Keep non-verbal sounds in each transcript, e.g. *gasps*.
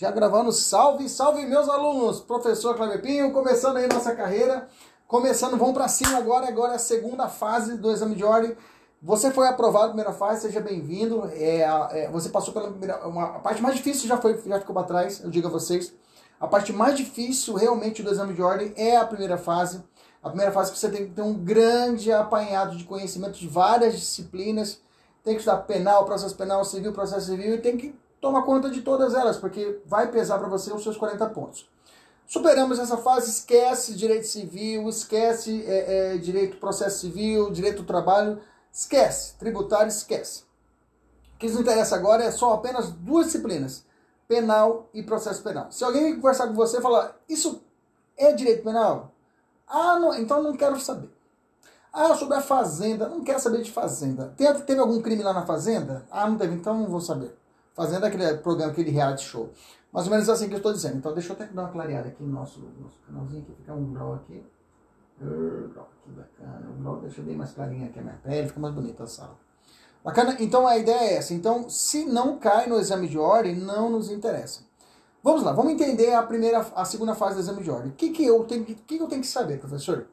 Já gravando, salve, salve meus alunos, professor Cleber começando aí nossa carreira, começando, vamos para cima agora, agora é a segunda fase do exame de ordem. Você foi aprovado primeira fase, seja bem-vindo. É, é, você passou pela primeira, uma, a parte mais difícil já foi, já ficou para trás, eu digo a vocês. A parte mais difícil realmente do exame de ordem é a primeira fase. A primeira fase que você tem que ter um grande apanhado de conhecimento de várias disciplinas. Tem que estudar penal, processo penal, civil, processo civil e tem que toma conta de todas elas, porque vai pesar para você os seus 40 pontos. Superamos essa fase, esquece direito civil, esquece é, é, direito processo civil, direito do trabalho, esquece, tributário, esquece. O que nos interessa agora é só apenas duas disciplinas, penal e processo penal. Se alguém conversar com você e falar, isso é direito penal? Ah, não, então não quero saber. Ah, sobre a fazenda, não quero saber de fazenda. Teve, teve algum crime lá na fazenda? Ah, não teve, então não vou saber fazendo aquele programa, aquele reality show. Mais ou menos assim que eu estou dizendo. Então deixa eu até dar uma clareada aqui no nosso, nosso canalzinho, que fica um grau aqui. Que bacana. Um grau deixa bem mais clarinho aqui a minha pele, fica mais bonita a sala. Bacana? Então a ideia é essa. Então, se não cai no exame de ordem, não nos interessa. Vamos lá, vamos entender a primeira, a segunda fase do exame de ordem. O que, que, eu, tenho, que, que eu tenho que saber, professor?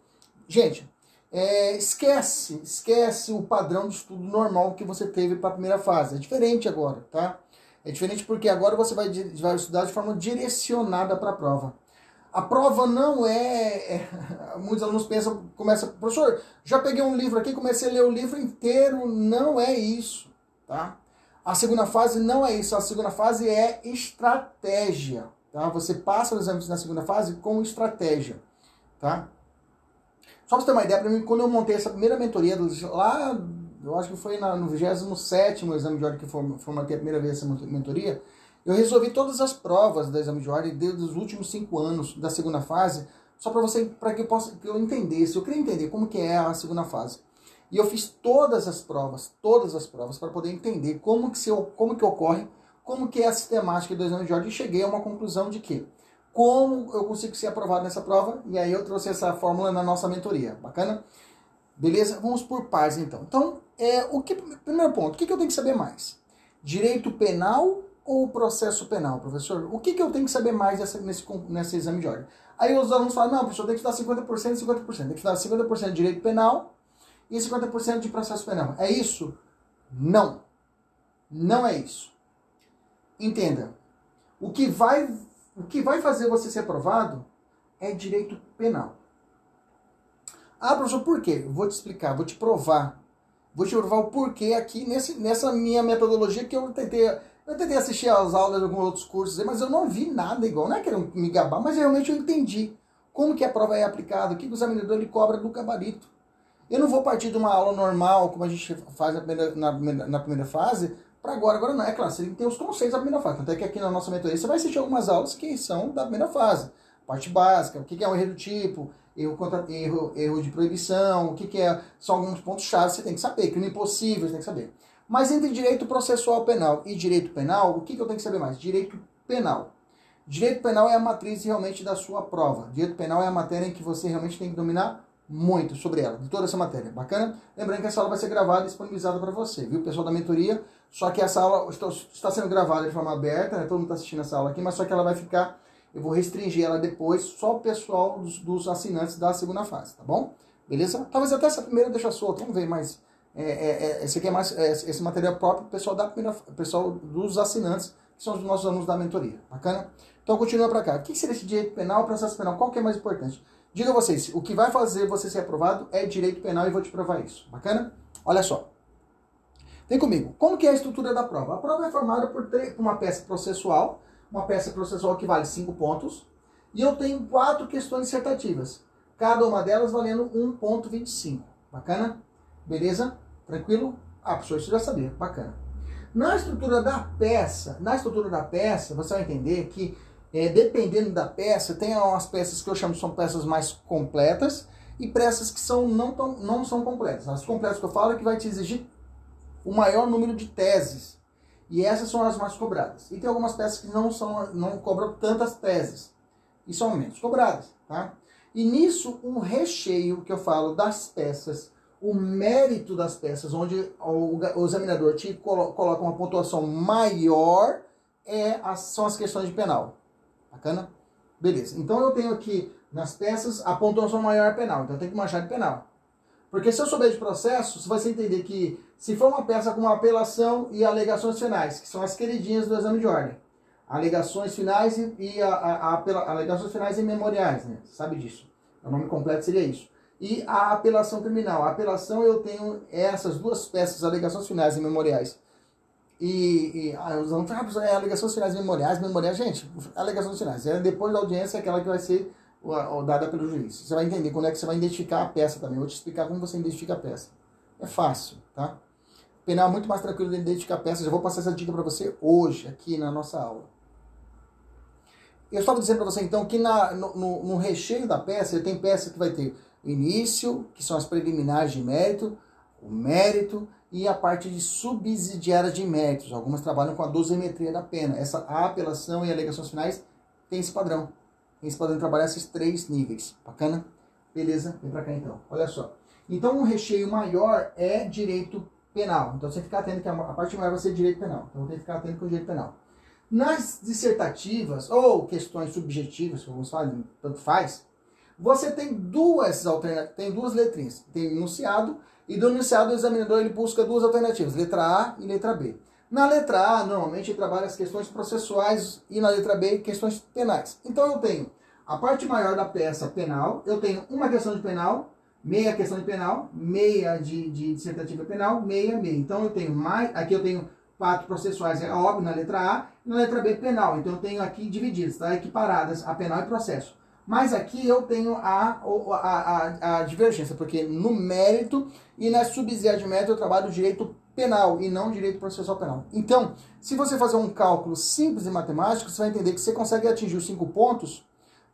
Gente, é, esquece, esquece o padrão de estudo normal que você teve para a primeira fase. É diferente agora, tá? É diferente porque agora você vai, vai estudar de forma direcionada para a prova. A prova não é, é, *laughs* Muitos alunos pensam, começa, professor, já peguei um livro aqui, comecei a ler o livro inteiro. Não é isso, tá? A segunda fase não é isso. A segunda fase é estratégia, tá? Você passa os exames na segunda fase com estratégia, tá? Só para você ter uma ideia, para mim, quando eu montei essa primeira mentoria lá eu acho que foi na, no 27 exame de ordem que formatei a primeira vez essa mentoria, eu resolvi todas as provas do exame de ordem desde os últimos cinco anos da segunda fase, só para você, para que eu possa que eu entendesse, eu queria entender como que é a segunda fase. E eu fiz todas as provas, todas as provas para poder entender como que se como que ocorre, como que é a sistemática do exame de ordem e cheguei a uma conclusão de que como eu consigo ser aprovado nessa prova, e aí eu trouxe essa fórmula na nossa mentoria. Bacana? Beleza? Vamos por partes então. Então, é, o que, primeiro ponto, o que, que eu tenho que saber mais? Direito penal ou processo penal, professor? O que, que eu tenho que saber mais nessa, nesse, nesse exame de ordem? Aí os alunos falam, não, professor, tem que estudar 50% e 50%. Tem que estudar 50% de direito penal e 50% de processo penal. É isso? Não. Não é isso. Entenda. O que vai, o que vai fazer você ser aprovado é direito penal. Ah, professor, por quê? Vou te explicar, vou te provar. Vou te provar o porquê aqui nesse, nessa minha metodologia que eu tentei. Eu tentei assistir às aulas de alguns outros cursos, mas eu não vi nada igual. Não é querendo me gabar, mas realmente eu entendi como que a prova é aplicada, o que o examinador ele cobra do gabarito. Eu não vou partir de uma aula normal, como a gente faz na primeira, na, na primeira fase, para agora. Agora não, é claro, você tem que os conceitos da primeira fase. Até que aqui na nossa mentoria você vai assistir algumas aulas que são da primeira fase. Parte básica, o que é um erro do tipo, erro, contra, erro, erro de proibição, o que, que é, são alguns pontos-chave que você tem que saber, crime impossível, você tem que saber. Mas entre direito processual penal e direito penal, o que, que eu tenho que saber mais? Direito penal. Direito penal é a matriz realmente da sua prova. Direito penal é a matéria em que você realmente tem que dominar muito sobre ela, de toda essa matéria. Bacana? Lembrando que essa aula vai ser gravada e disponibilizada para você, viu? Pessoal da mentoria, só que essa aula está sendo gravada de forma aberta, né? todo mundo está assistindo essa aula aqui, mas só que ela vai ficar eu vou restringir ela depois só o pessoal dos, dos assinantes da segunda fase, tá bom? Beleza? Talvez até essa primeira deixa solta, vamos ver, mas é, é, é, esse aqui é mais é, esse material próprio pessoal da primeira, pessoal dos assinantes, que são os nossos alunos da mentoria. Bacana? Então continua para cá. O que seria esse direito penal, processo penal? Qual que é mais importante? Diga a vocês, o que vai fazer você ser aprovado é direito penal e vou te provar isso. Bacana? Olha só. Vem comigo. Como que é a estrutura da prova? A prova é formada por uma peça processual, uma peça processual que vale 5 pontos, e eu tenho quatro questões dissertativas, cada uma delas valendo 1.25. Bacana? Beleza? Tranquilo? Ah, professor, isso já sabia. Bacana. Na estrutura da peça, na estrutura da peça, você vai entender que é, dependendo da peça, tem umas peças que eu chamo são peças mais completas e peças que são não, tão, não são completas. As completas que eu falo é que vai te exigir o maior número de teses e essas são as mais cobradas. E tem algumas peças que não, são, não cobram tantas teses. E são menos cobradas. Tá? E nisso, um recheio que eu falo das peças, o mérito das peças, onde o, o examinador te coloca uma pontuação maior é as, são as questões de penal. Bacana? Beleza. Então eu tenho aqui nas peças a pontuação maior é penal. Então tenho que manchar de penal. Porque se eu souber de processo, você vai entender que se for uma peça com apelação e alegações finais, que são as queridinhas do exame de ordem, alegações finais e, e a, a, a, alegações finais e memoriais, né? Sabe disso? O nome completo seria isso. E a apelação criminal. A apelação eu tenho essas duas peças, alegações finais e memoriais. E, e ah, usando ah, é alegações finais e memoriais, memoriais, gente, alegações finais. É depois da audiência aquela que vai ser dada pelo juiz. Você vai entender quando é que você vai identificar a peça também. Eu vou te explicar como você identifica a peça. É fácil, tá? Penal muito mais tranquilo de identificar peças. Eu vou passar essa dica para você hoje, aqui na nossa aula. Eu estava dizendo para você então que na, no, no, no, recheio da peça, tem peça que vai ter o início, que são as preliminares de mérito, o mérito e a parte de subsidiária de méritos. Algumas trabalham com a dosimetria da pena. Essa apelação e alegações finais tem esse padrão. Eles podem trabalhar esses três níveis. Bacana? Beleza? Vem para cá então. Olha só. Então, um recheio maior é direito penal. Então, você ficar atento que a parte maior vai ser direito penal. Então, tem que ficar atento com o direito penal. Nas dissertativas ou questões subjetivas, como você fala, tanto faz, você tem duas alternativas, tem duas letrinhas. Tem enunciado e do enunciado o examinador ele busca duas alternativas, letra A e letra B. Na letra A, normalmente, trabalha as questões processuais e na letra B, questões penais. Então, eu tenho a parte maior da peça penal, eu tenho uma questão de penal, meia questão de penal, meia de, de dissertativa penal, meia, meia. Então, eu tenho mais, aqui eu tenho quatro processuais, é óbvio, na letra A, e na letra B, penal. Então, eu tenho aqui divididas, tá? equiparadas a penal e processo. Mas aqui eu tenho a, a, a, a divergência, porque no mérito e na subsidiária de mérito eu trabalho direito penal e não direito processual penal. Então, se você fazer um cálculo simples de matemática, você vai entender que você consegue atingir os cinco pontos,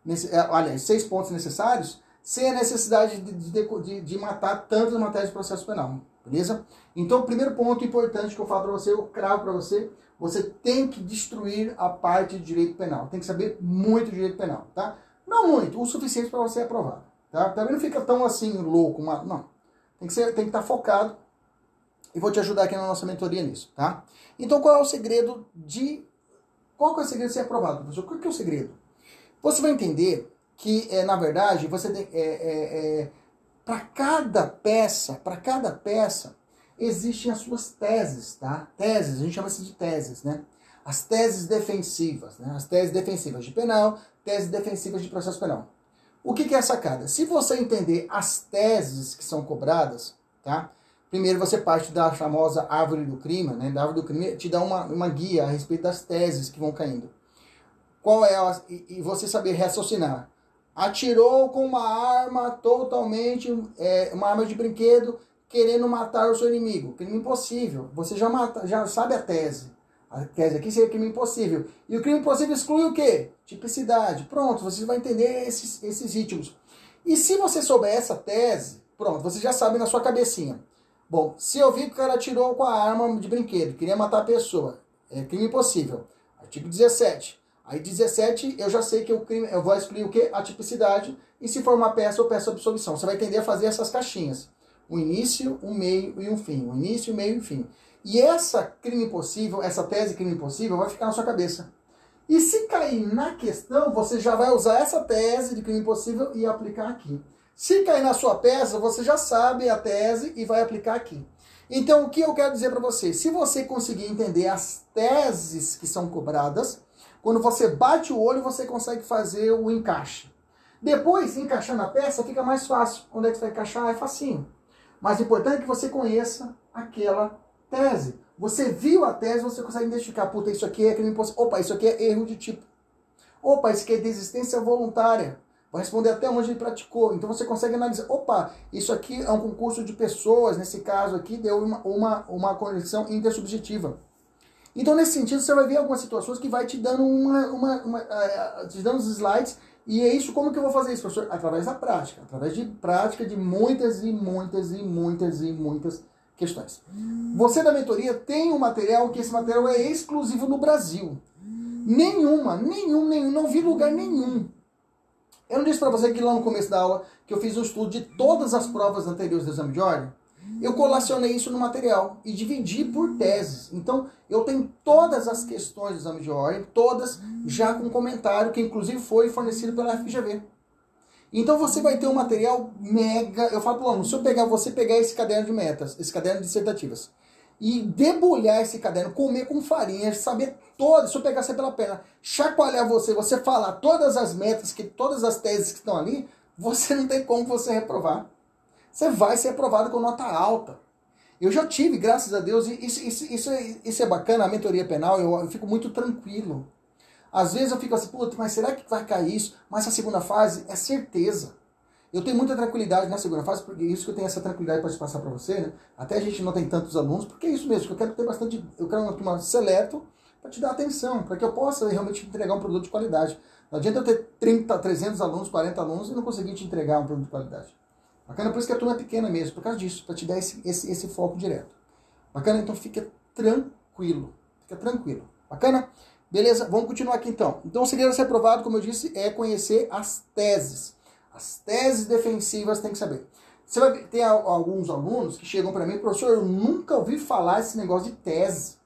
nesse, é, seis pontos necessários, sem a necessidade de, de, de, matar tantas matérias de processo penal. Beleza? Então, o primeiro ponto importante que eu falo para você, eu cravo para você, você tem que destruir a parte de direito penal. Tem que saber muito de direito penal, tá? Não muito, o suficiente para você aprovar. Tá? Também não fica tão assim louco, mas, não. Tem que, ser, tem que estar tá focado e vou te ajudar aqui na nossa mentoria nisso, tá? Então, qual é o segredo de... Qual é o segredo de ser aprovado, professor? Qual é, o segredo? Você vai entender que, é, na verdade, você tem... É, é, é para cada peça, para cada peça, existem as suas teses, tá? Teses, a gente chama isso de teses, né? As teses defensivas, né? As teses defensivas de penal, teses defensivas de processo penal. O que, que é a sacada? Se você entender as teses que são cobradas, tá? Primeiro você parte da famosa árvore do crime, né? Da árvore do crime te dá uma, uma guia a respeito das teses que vão caindo. Qual é a, e, e você saber raciocinar. Atirou com uma arma totalmente, é, uma arma de brinquedo, querendo matar o seu inimigo. Crime impossível. Você já, mata, já sabe a tese. A tese aqui seria crime impossível. E o crime impossível exclui o quê? Tipicidade. Pronto, você vai entender esses, esses ritmos. E se você souber essa tese, pronto, você já sabe na sua cabecinha. Bom, se eu vi que o cara atirou com a arma de brinquedo, queria matar a pessoa, é crime impossível. Artigo 17. Aí 17, eu já sei que o crime, eu vou excluir o quê? A tipicidade. E se for uma peça, eu peço absolvição. Você vai entender a fazer essas caixinhas. O início, o meio e um fim. O início, o meio e o fim. E essa crime impossível, essa tese crime impossível, vai ficar na sua cabeça. E se cair na questão, você já vai usar essa tese de crime impossível e aplicar aqui. Se cair na sua peça, você já sabe a tese e vai aplicar aqui. Então, o que eu quero dizer para você? Se você conseguir entender as teses que são cobradas, quando você bate o olho, você consegue fazer o encaixe. Depois, encaixar na peça fica mais fácil. Onde é que você vai encaixar? É facinho. Mas o importante é que você conheça aquela tese. Você viu a tese, você consegue identificar, puta, isso aqui é crime impossível. Opa, isso aqui é erro de tipo. Opa, isso aqui é desistência voluntária. Vai responder até onde ele praticou. Então você consegue analisar. Opa, isso aqui é um concurso de pessoas. Nesse caso aqui, deu uma, uma, uma conexão intersubjetiva. Então, nesse sentido, você vai ver algumas situações que vai te dando uma, uma, uma uh, te dando os slides. E é isso, como que eu vou fazer isso, professor? Através da prática. Através de prática de muitas e muitas e muitas e muitas questões. Você da mentoria tem um material que esse material é exclusivo no Brasil. Nenhuma, nenhum, nenhum, não vi lugar nenhum eu não disse para você que lá no começo da aula que eu fiz um estudo de todas as provas anteriores do exame de ordem? Eu colacionei isso no material e dividi por teses. Então, eu tenho todas as questões do exame de ordem, todas já com comentário, que inclusive foi fornecido pela FGV. Então você vai ter um material mega. Eu falo para o aluno, se eu pegar você pegar esse caderno de metas, esse caderno de dissertativas, e debulhar esse caderno, comer com farinha, saber todas, se eu pegar você pela perna, chacoalhar você, você falar todas as metas, que todas as teses que estão ali, você não tem como você reprovar. Você vai ser aprovado com nota alta. Eu já tive, graças a Deus, isso, isso, isso, é, isso é bacana, a mentoria penal, eu, eu fico muito tranquilo. Às vezes eu fico assim, puta, mas será que vai cair isso? Mas a segunda fase é certeza. Eu tenho muita tranquilidade na segunda fase, porque isso que eu tenho essa tranquilidade para te passar para você, né? Até a gente não tem tantos alunos, porque é isso mesmo, que eu quero ter bastante, eu quero uma turma seleto para te dar atenção, para que eu possa realmente entregar um produto de qualidade. Não adianta eu ter 30, 300 alunos, 40 alunos e não conseguir te entregar um produto de qualidade. Bacana, por isso que a turma é pequena mesmo, por causa disso, para te dar esse, esse, esse foco direto. Bacana? Então fica tranquilo, fica tranquilo. Bacana? Beleza? Vamos continuar aqui então. Então o segredo a ser aprovado, como eu disse, é conhecer as teses. As teses defensivas tem que saber. Você vai ter alguns alunos que chegam para mim, professor, eu nunca ouvi falar esse negócio de tese.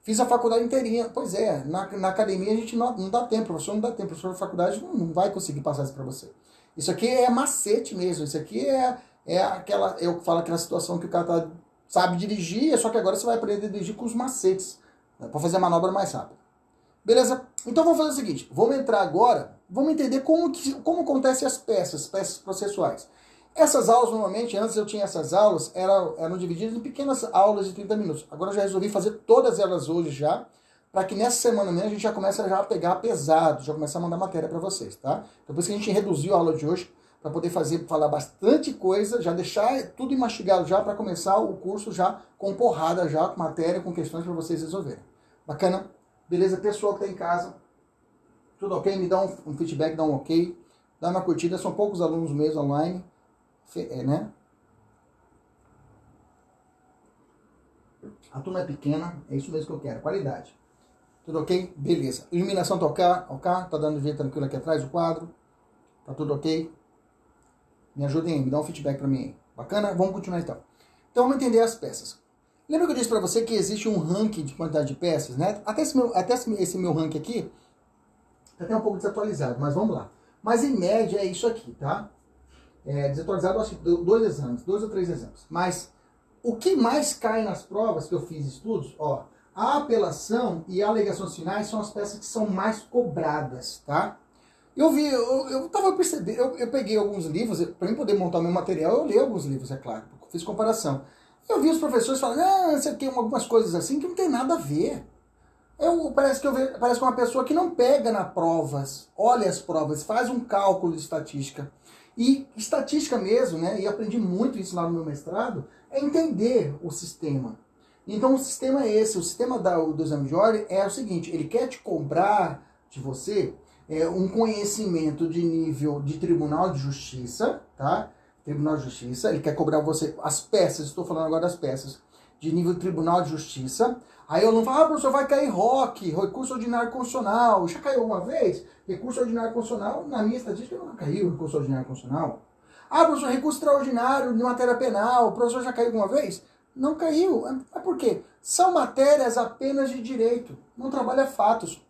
Fiz a faculdade inteirinha. Pois é, na, na academia a gente não, não dá tempo, professor não dá tempo, professor da faculdade não, não vai conseguir passar isso para você. Isso aqui é macete mesmo, isso aqui é, é aquela, eu falo aquela situação que o cara tá, sabe dirigir, só que agora você vai aprender a dirigir com os macetes, né, para fazer a manobra mais rápida. Beleza? Então vamos fazer o seguinte, vamos entrar agora vamos entender como, que, como acontecem as peças, peças processuais. Essas aulas, normalmente, antes eu tinha essas aulas, eram, eram divididas em pequenas aulas de 30 minutos. Agora eu já resolvi fazer todas elas hoje já, para que nessa semana mesmo a gente já comece a pegar pesado, já começar a mandar matéria para vocês, tá? Então por isso que a gente reduziu a aula de hoje, para poder fazer, falar bastante coisa, já deixar tudo mastigado já para começar o curso já com porrada, já com matéria, com questões para vocês resolverem. Bacana? Beleza? Pessoal que está em casa, tudo ok? Me dá um, um, feedback, dá um ok. Dá uma curtida. São poucos alunos mesmo online. É, né? A turma é pequena. É isso mesmo que eu quero. Qualidade. Tudo ok? Beleza. Iluminação tá ok? ok? Tá dando jeito tranquilo aqui atrás o quadro? Tá tudo ok? Me ajudem aí. Me dá um feedback pra mim aí. Bacana? Vamos continuar então. Então vamos entender as peças. Lembra que eu disse para você que existe um ranking de quantidade de peças, né? Até esse meu, até esse meu ranking aqui, Está até um pouco desatualizado, mas vamos lá. Mas em média é isso aqui, tá? É, desatualizado, acho que dois exames, dois ou três exames. Mas o que mais cai nas provas que eu fiz estudos, ó, a apelação e a alegações finais são as peças que são mais cobradas, tá? Eu vi, eu, tava percebendo, eu, eu peguei alguns livros, para mim poder montar meu material, eu li alguns livros, é claro, fiz comparação. Eu vi os professores falando, ah, você tem algumas coisas assim que não tem nada a ver. Eu, parece que eu parece uma pessoa que não pega na provas, olha as provas, faz um cálculo de estatística. E estatística mesmo, né? E aprendi muito isso lá no meu mestrado, é entender o sistema. Então o sistema é esse, o sistema da, do exame de ordem é o seguinte, ele quer te cobrar de você é, um conhecimento de nível de tribunal de justiça, tá? Tribunal de Justiça, ele quer cobrar você as peças, estou falando agora das peças, de nível Tribunal de Justiça, Aí eu não falo, ah, professor, vai cair ROC, recurso ordinário constitucional. Já caiu uma vez? Recurso ordinário constitucional, na minha estatística, não caiu recurso ordinário constitucional. Ah, professor, recurso extraordinário de matéria penal, o professor já caiu alguma vez? Não caiu. É por quê? São matérias apenas de direito, não trabalha fatos.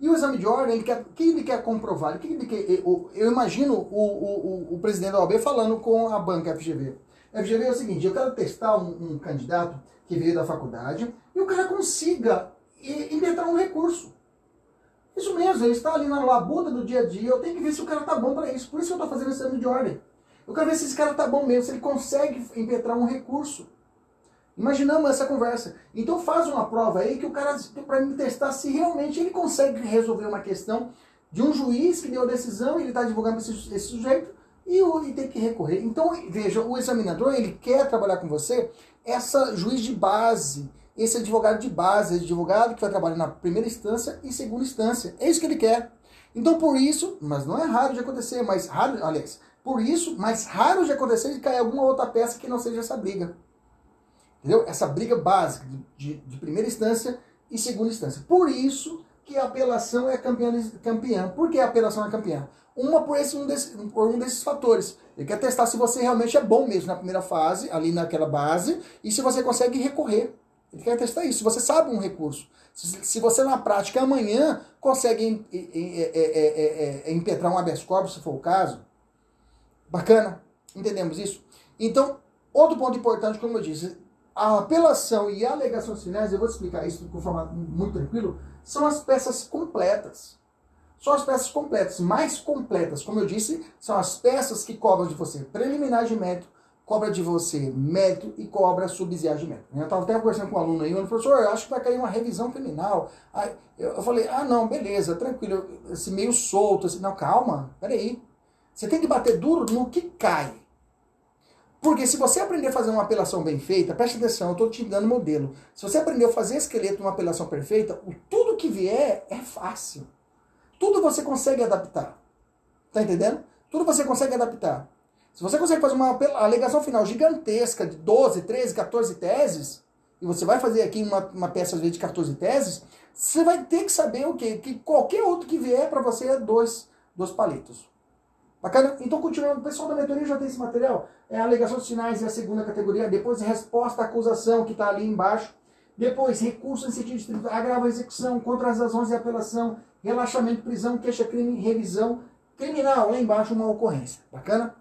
E o exame de ordem, ele quer, o que ele quer comprovar? O que ele quer, eu, eu imagino o, o, o, presidente da OAB falando com a banca FGV. FGV é o seguinte, eu quero testar um, um candidato que veio da faculdade, e o cara consiga inventar um recurso. Isso mesmo, ele está ali na labuta do dia a dia, eu tenho que ver se o cara tá bom para isso. Por isso que eu estou fazendo esse exame de ordem. Eu quero ver se esse cara tá bom mesmo, se ele consegue impetrar um recurso. Imaginamos essa conversa. Então faz uma prova aí que o cara, para me testar se realmente ele consegue resolver uma questão de um juiz que deu a decisão, ele está advogando esse, esse sujeito, e, o, e tem que recorrer. Então, veja, o examinador, ele quer trabalhar com você essa juiz de base, esse advogado de base, esse advogado que vai trabalhar na primeira instância e segunda instância. É isso que ele quer. Então, por isso, mas não é raro de acontecer, mas raro, aliás, por isso, mais raro de acontecer de cair alguma outra peça que não seja essa briga. Entendeu? Essa briga básica de, de, primeira instância e segunda instância. Por isso que a apelação é campeã. campeã. Por que a apelação é campeã? Uma por, esse, um desse, por um desses fatores. Ele quer testar se você realmente é bom mesmo na primeira fase, ali naquela base, e se você consegue recorrer. Ele quer testar isso. Se você sabe um recurso. Se, se você na prática amanhã consegue é, é, impetrar um habeas corpus, se for o caso. Bacana? Entendemos isso? Então, outro ponto importante, como eu disse, a apelação e a alegação finais, eu vou explicar isso com forma muito tranquilo, são as peças completas. São as peças completas, mais completas, como eu disse, são as peças que cobram de você preliminar de mérito, cobra de você mérito e cobra subsidiário de mérito. Eu estava até conversando com um aluno aí, um professor, eu acho que vai cair uma revisão criminal. Aí eu falei, ah não, beleza, tranquilo, esse meio solto, assim, não, calma, peraí. Você tem que bater duro no que cai. Porque se você aprender a fazer uma apelação bem feita, preste atenção, eu estou te dando modelo. Se você aprender a fazer esqueleto uma apelação perfeita, tudo que vier é fácil. Tudo você consegue adaptar. Tá entendendo? Tudo você consegue adaptar. Se você consegue fazer uma alegação final gigantesca de 12, 13, 14 teses, e você vai fazer aqui uma, uma peça às vezes de 14 teses, você vai ter que saber o quê? Que qualquer outro que vier para você é dois, dois palitos. Bacana? Então, continuando, o pessoal da mentoria já tem esse material. É a alegação de sinais é a segunda categoria. Depois, resposta à acusação, que está ali embaixo. Depois, recurso em sentido distrito, agrava a execução, contra as razões de apelação, relaxamento, prisão, queixa-crime, revisão criminal. Lá embaixo, uma ocorrência. Bacana?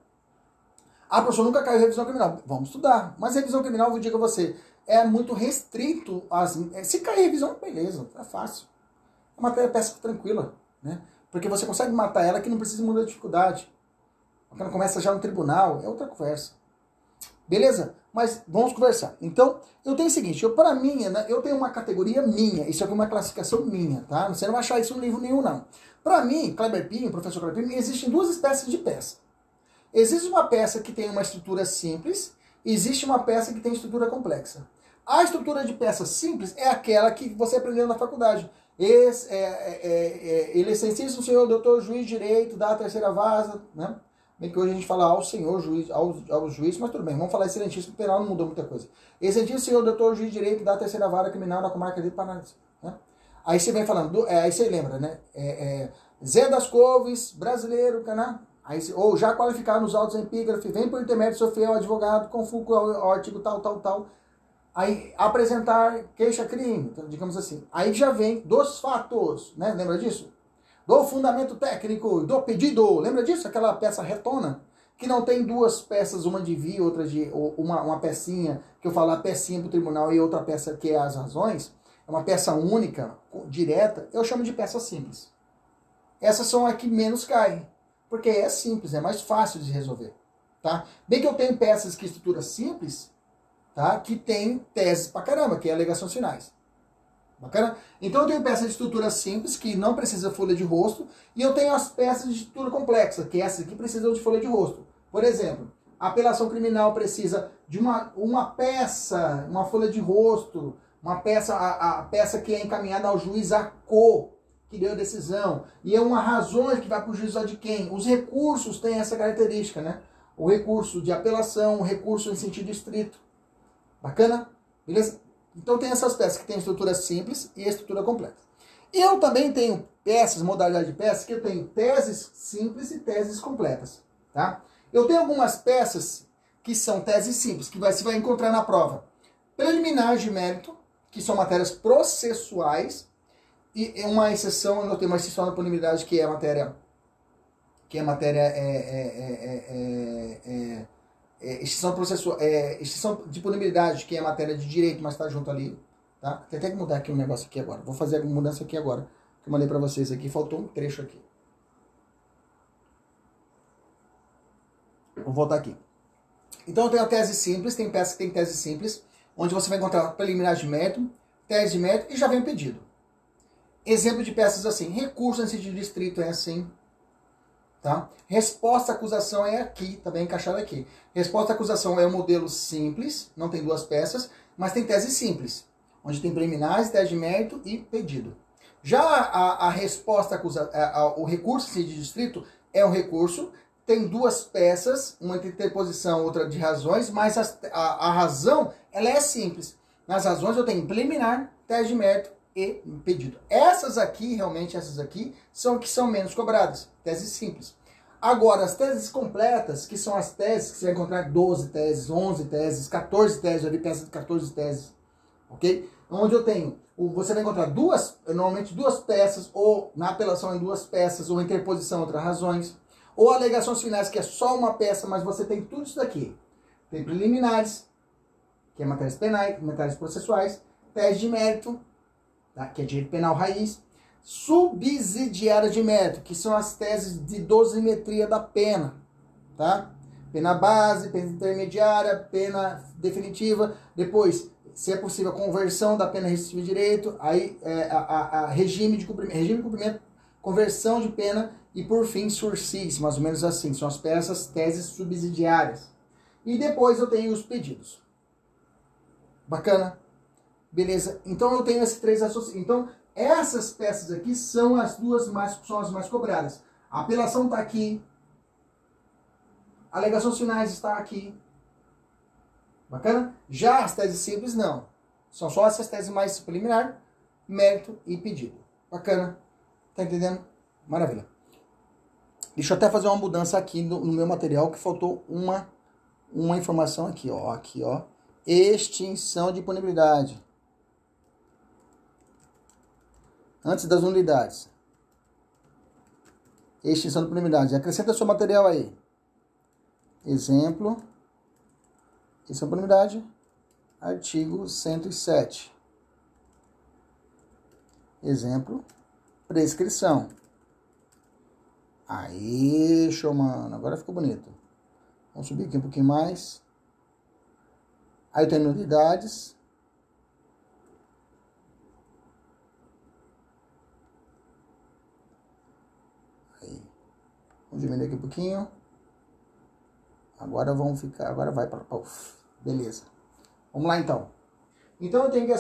Ah, professor, nunca caiu revisão criminal. Vamos estudar. Mas revisão criminal, vou dizer a você, é muito restrito. As, é, se cair revisão, beleza, é fácil. É uma peça tranquila, né? Porque você consegue matar ela que não precisa mudar de dificuldade. Quando começa já no tribunal, é outra conversa. Beleza? Mas vamos conversar. Então, eu tenho o seguinte, eu para mim, né, eu tenho uma categoria minha, isso aqui é uma classificação minha, tá? Você não vai achar isso no livro nenhum, não. Para mim, Kleber Pinho, professor Kleber Pinho, existem duas espécies de peça. Existe uma peça que tem uma estrutura simples, existe uma peça que tem estrutura complexa. A estrutura de peça simples é aquela que você aprendeu na faculdade. Esse, é, é, é, é senhor doutor juiz de direito da terceira vaza, né? Bem que hoje a gente fala ao senhor juiz, ao, ao juiz, mas tudo bem, vamos falar excelentíssimo, penal não mudou muita coisa. Excelentíssimo senhor doutor juiz de direito da terceira vara criminal da comarca de Paraná. Né? Aí você vem falando, é, aí você lembra, né? É, é, Zé das Couves, brasileiro, caná. Aí, ou já qualificado nos autos em epígrafe, vem por intermédio do seu fiel advogado, confuco ao artigo tal, tal, tal Aí apresentar queixa-crime, digamos assim. Aí já vem dos fatos, né? Lembra disso? Do fundamento técnico, do pedido. Lembra disso? Aquela peça retona? Que não tem duas peças, uma de via, outra de. uma, uma pecinha, que eu falo a pecinha para o tribunal e outra peça que é as razões. É uma peça única, direta, eu chamo de peça simples. Essas são as que menos caem. Porque é simples, é mais fácil de resolver. Tá? Bem que eu tenho peças que estrutura simples, tá? que tem teses pra caramba, que é alegações finais. Bacana? Então eu tenho peças de estrutura simples, que não precisa folha de rosto, e eu tenho as peças de estrutura complexa, que essas aqui precisam de folha de rosto. Por exemplo, a apelação criminal precisa de uma, uma peça, uma folha de rosto, uma peça, a, a peça que é encaminhada ao juiz a co, que deu a decisão, e é uma razão que vai para o juiz de quem? Os recursos têm essa característica, né? O recurso de apelação, o recurso em sentido estrito. Bacana? Beleza? Então tem essas peças que tem estrutura simples e estrutura completa. Eu também tenho peças, modalidade de peças, que eu tenho teses simples e teses completas. Tá? Eu tenho algumas peças que são teses simples, que você vai encontrar na prova. Preliminares de mérito, que são matérias processuais, e uma exceção, eu notei uma exceção na punibilidade, que é a matéria que é matéria é, é, é, é extinção processual, é, extinção de punibilidade, que é matéria de direito, mas está junto ali. Tá? Tem até que mudar aqui um negócio aqui agora. Vou fazer a mudança aqui agora. Que eu mandei para vocês aqui. Faltou um trecho aqui. Vou voltar aqui. Então eu tenho a tese simples, tem peça que tem tese simples, onde você vai encontrar preliminar de mérito, tese de mérito e já vem o pedido. Exemplo de peças assim, recurso sentido distrito é assim, Tá? Resposta à acusação é aqui, tá bem encaixado aqui. Resposta à acusação é um modelo simples, não tem duas peças, mas tem tese simples, onde tem preliminares, tese de mérito e pedido. Já a, a resposta acusa, a, o recurso de distrito é um recurso, tem duas peças, uma de interposição, outra de razões, mas a, a, a razão ela é simples. Nas razões eu tenho preliminar, tese de mérito e pedido. Essas aqui, realmente, essas aqui, são que são menos cobradas. Teses simples. Agora, as teses completas, que são as teses que você vai encontrar 12 teses, 11 teses, 14 teses, vi peça de 14 teses, ok? Onde eu tenho, você vai encontrar duas, normalmente duas peças, ou na apelação em duas peças, ou interposição outras razões, ou alegações finais, que é só uma peça, mas você tem tudo isso daqui. Tem preliminares, que é matérias penais, matérias processuais, tese de mérito, tá? que é direito penal raiz, subsidiária de mérito, que são as teses de dosimetria da pena, tá? Pena base, pena intermediária, pena definitiva, depois, se é possível, a conversão da pena restritiva de direito, aí é, a, a, a, regime de cumprimento, regime de cumprimento, conversão de pena e por fim sursis, mais ou menos assim, são as peças, teses subsidiárias. E depois eu tenho os pedidos. Bacana? Beleza? Então eu tenho esses três associados. Então, essas peças aqui são as duas mais, são as mais cobradas. A apelação está aqui. Alegações finais está aqui. Bacana? Já as teses simples, não. São só essas teses mais preliminar, mérito e pedido. Bacana? Tá entendendo? Maravilha. Deixa eu até fazer uma mudança aqui no, no meu material, que faltou uma, uma informação aqui, ó. Aqui, ó. Extinção de punibilidade. Antes das unidades. Extinção de prioridade. Acrescenta seu material aí. Exemplo. Extinção de prioridade. Artigo 107. Exemplo. Prescrição. Aí, show, mano. Agora ficou bonito. Vamos subir aqui um pouquinho mais. Aí tem unidades. Vamos diminuir aqui um pouquinho. Agora vamos ficar, agora vai para beleza. Vamos lá então. Então eu tenho que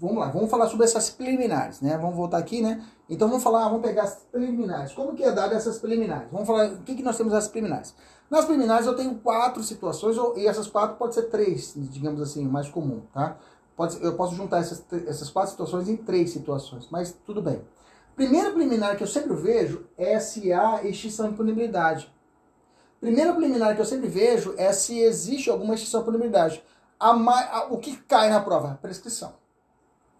vamos lá, vamos falar sobre essas preliminares, né? Vamos voltar aqui, né? Então vamos falar, vamos pegar as preliminares. Como que é dado essas preliminares? Vamos falar o que que nós temos as preliminares. Nas preliminares eu tenho quatro situações e essas quatro pode ser três, digamos assim, mais comum, tá? Pode, eu posso juntar essas, essas quatro situações em três situações, mas tudo bem. Primeiro preliminar que eu sempre vejo é se há extinção de punibilidade. Primeiro preliminar que eu sempre vejo é se existe alguma extinção de punibilidade. A, a, o que cai na prova? Prescrição.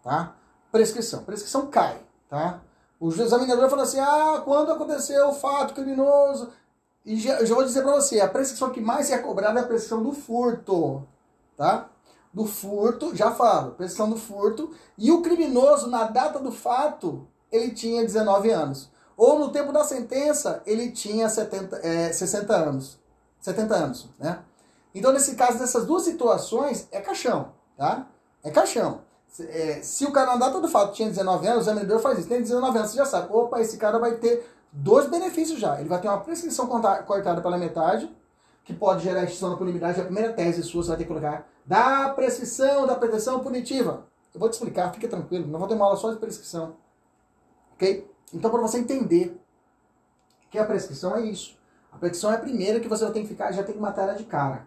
Tá? Prescrição. Prescrição cai. Tá? O examinador fala assim: ah, quando aconteceu o fato criminoso. E já, já vou dizer para você: a prescrição que mais é cobrada é a prescrição do furto. Tá? Do furto, já falo, prescrição do furto. E o criminoso, na data do fato, ele tinha 19 anos. Ou no tempo da sentença, ele tinha 70, é, 60 anos. 70 anos, né? Então, nesse caso, dessas duas situações, é caixão, tá? É caixão. É, se o data do fato tinha 19 anos, o examinador faz isso. Tem 19 anos, você já sabe. Opa, esse cara vai ter dois benefícios já. Ele vai ter uma prescrição cortada pela metade, que pode gerar extinção da punibilidade. A primeira tese sua, você vai ter que colocar da prescrição, da pretensão punitiva. Eu vou te explicar, fica tranquilo. Não vou ter uma aula só de prescrição. Ok? Então, para você entender que a prescrição é isso. A prescrição é a primeira que você ter que ficar, já tem que matar ela de cara.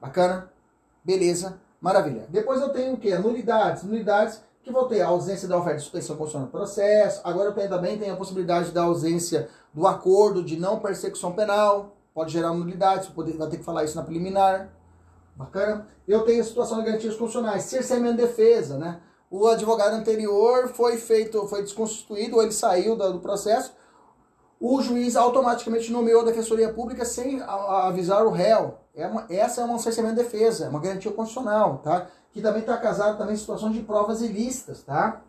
Bacana? Beleza? Maravilha. Depois eu tenho o quê? Nulidades. Nulidades que vou ter a ausência da oferta de suspensão constitucional do processo. Agora eu também tenho a possibilidade da ausência do acordo de não persecução penal. Pode gerar nulidade, você vai ter que falar isso na preliminar. Bacana? Eu tenho a situação de garantias constitucionais. Cerceamento de defesa, né? O advogado anterior foi feito, foi desconstituído, ou ele saiu do processo, o juiz automaticamente nomeou a defensoria pública sem avisar o réu. É uma, essa é um cerceamento de defesa, é uma garantia constitucional, tá? Que também está casado também em situações de provas ilícitas, tá?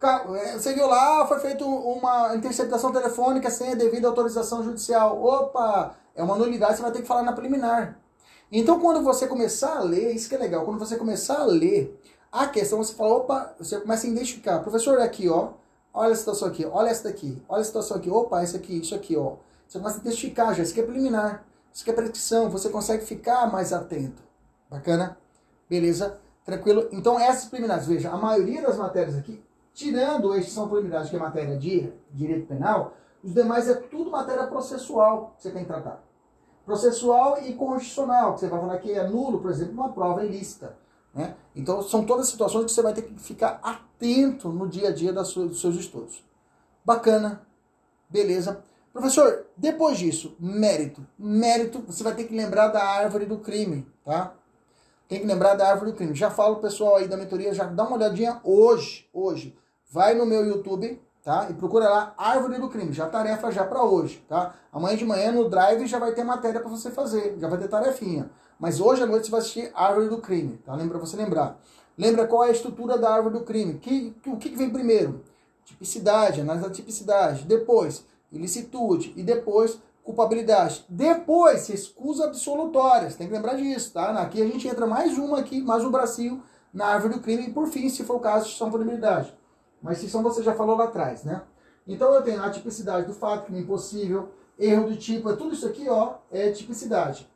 É, você viu lá, foi feita uma interceptação telefônica sem a devida autorização judicial. Opa, é uma nulidade, você vai ter que falar na preliminar. Então, quando você começar a ler, isso que é legal, quando você começar a ler a questão você fala, opa, você começa a identificar. Professor, aqui, ó. Olha a situação aqui, olha essa daqui, olha a situação aqui, opa, esse aqui, isso aqui, ó. Você começa a identificar já, isso aqui é preliminar, isso aqui é prescrição, você consegue ficar mais atento. Bacana? Beleza? Tranquilo? Então, essas preliminares, veja, a maioria das matérias aqui, tirando a extinção preliminar, que é matéria de direito penal, os demais é tudo matéria processual que você tem que tratar. Processual e constitucional, que você vai falar que é nulo, por exemplo, uma prova ilícita Né? Então, são todas situações que você vai ter que ficar atento no dia a dia dos seus estudos. Bacana, beleza. Professor, depois disso, mérito. Mérito, você vai ter que lembrar da árvore do crime, tá? Tem que lembrar da árvore do crime. Já falo pessoal aí da mentoria, já dá uma olhadinha hoje, hoje. Vai no meu YouTube, tá? E procura lá Árvore do Crime, já tarefa já para hoje, tá? Amanhã de manhã no Drive já vai ter matéria para você fazer, já vai ter tarefinha. Mas hoje à noite você vai assistir Árvore do Crime, tá? Lembra você lembrar. Lembra qual é a estrutura da árvore do crime? Que, que, o que, vem primeiro? Tipicidade, análise da tipicidade. Depois, ilicitude. E depois, culpabilidade. Depois, escusa absolutórias. Tem que lembrar disso, tá? Aqui a gente entra mais uma aqui, mais um bracinho na árvore do crime. E por fim, se for o caso, são punibilidade. Mas isso você já falou lá atrás, né? Então eu tenho a tipicidade do fato, é impossível, erro do tipo, é tudo isso aqui, ó, é tipicidade.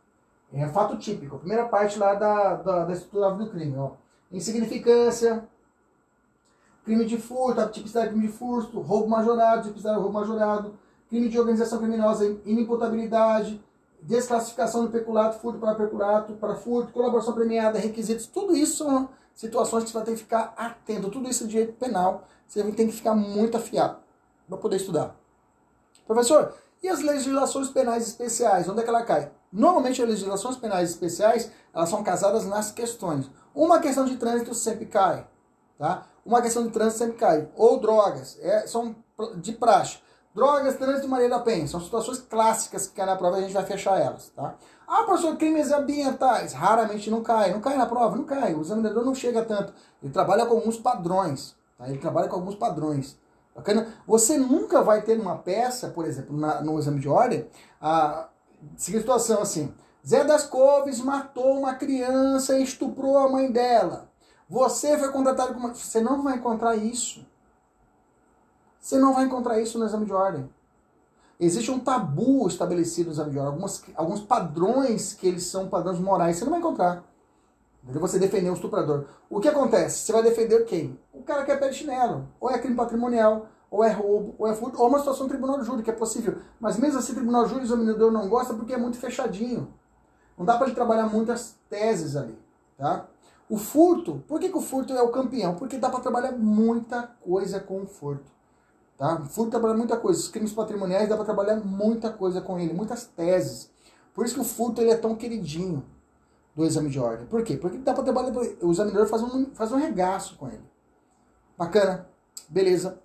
É fato típico. Primeira parte lá da, da, da estrutura do crime, ó. Insignificância, crime de furto, a tipicidade de crime de furto, roubo majorado, tipicidade de roubo majorado, crime de organização criminosa, inimputabilidade, desclassificação do peculato, furto para peculato, para furto, colaboração premiada, requisitos, tudo isso são situações que você vai ter que ficar atento. Tudo isso é direito penal, você tem que ficar muito afiado para poder estudar. Professor, e as legislações penais especiais, onde é que ela cai? Normalmente as legislações penais especiais, elas são casadas nas questões. Uma questão de trânsito sempre cai, tá? Uma questão de trânsito sempre cai. Ou drogas, é, são de praxe. Drogas, trânsito e Maria da Penha, são situações clássicas que cai na prova e a gente vai fechar elas, tá? Ah, professor, crimes ambientais, raramente não cai. Não cai na prova, não cai. O examinador não chega tanto. Ele trabalha com alguns padrões, tá? Ele trabalha com alguns padrões. Bacana? Você nunca vai ter uma peça, por exemplo, na, no exame de ordem, a seguinte situação assim, Zé das Coves matou uma criança e estuprou a mãe dela. Você foi contratado como... Você não vai encontrar isso. Você não vai encontrar isso no exame de ordem. Existe um tabu estabelecido no exame de ordem, algumas, alguns padrões que eles são padrões morais, você não vai encontrar. Você defender um estuprador. O que acontece? Você vai defender quem? O cara que é pé chinelo. Ou é crime patrimonial, ou é roubo, ou é furto, ou uma situação tribunal de júri, que é possível. Mas mesmo assim, o tribunal de júri, o examinador não gosta porque é muito fechadinho. Não dá para ele trabalhar muitas teses ali, tá? O furto, por que, que o furto é o campeão? Porque dá para trabalhar muita coisa com o furto. Tá? O furto trabalha muita coisa. Os crimes patrimoniais dá para trabalhar muita coisa com ele, muitas teses. Por isso que o furto ele é tão queridinho do exame de ordem. Por quê? Porque dá para trabalhar, o examinador faz um, faz um regaço com ele. Bacana? Beleza.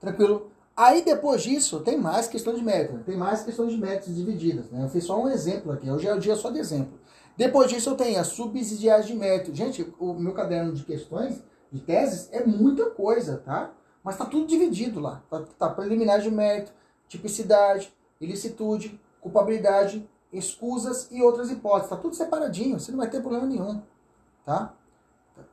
Tranquilo? Aí depois disso, tem mais questão de mérito, né? tem mais questões de méritos divididas. Né? Eu fiz só um exemplo aqui, hoje é o dia só de exemplo. Depois disso eu tenho as subsidiárias de mérito. Gente, o meu caderno de questões, de teses, é muita coisa, tá? Mas tá tudo dividido lá. Tá, tá preliminar de mérito, tipicidade, ilicitude, culpabilidade, escusas e outras hipóteses. Tá tudo separadinho, você não vai ter problema nenhum, tá?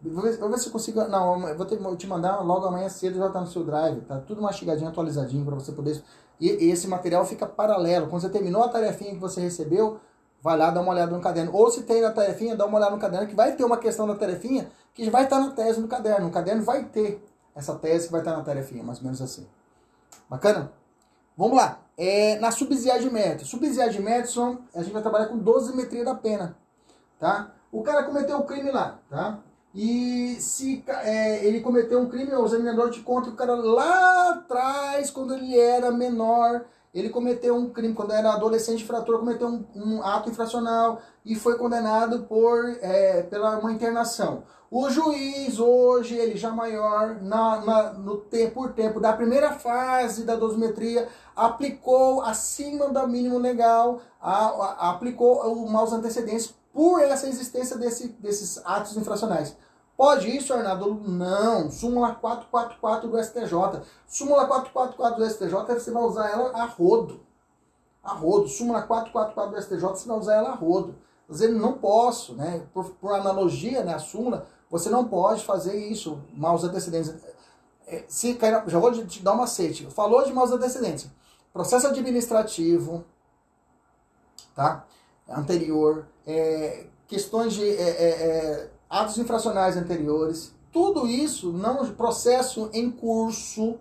Vou ver, vou ver se eu consigo. Não, eu vou, ter, vou te mandar logo amanhã cedo, já tá no seu drive. Tá tudo mastigadinho, atualizadinho para você poder. E, e, esse material fica paralelo. Quando você terminou a tarefinha que você recebeu, vai lá dar uma olhada no caderno. Ou se tem na tarefinha, dá uma olhada no caderno, que vai ter uma questão da tarefinha que vai estar na tese no caderno. No caderno vai ter essa tese que vai estar na tarefinha, mais ou menos assim. Bacana? Vamos lá. É, na subsidiária de mérito. Subsidiária de mérito, são, a gente vai trabalhar com dosimetria da pena. Tá? O cara cometeu um crime lá, tá? E se é, ele cometeu um crime, o examinador te conta que o cara lá atrás, quando ele era menor, ele cometeu um crime, quando era adolescente frator, cometeu um, um ato infracional e foi condenado por, é, pela uma internação. O juiz, hoje, ele já maior, na, na, no tempo, por tempo da primeira fase da dosimetria, aplicou acima do mínimo legal, a, a, aplicou o maus antecedentes por essa existência desse, desses atos infracionais. Pode isso, Arnaldo? Não. Súmula 444 do STJ. Súmula 444 do STJ, você vai usar ela a rodo. A rodo. Súmula 444 do STJ, você vai usar ela a rodo. Dizendo, não posso, né? Por, por, analogia, né? A súmula, você não pode fazer isso, maus antecedentes. É, se, já vou te dar uma macete. Falou de maus antecedentes. Processo administrativo, tá? Anterior, é, questões de é, é, é, atos infracionais anteriores, tudo isso, não processo em curso,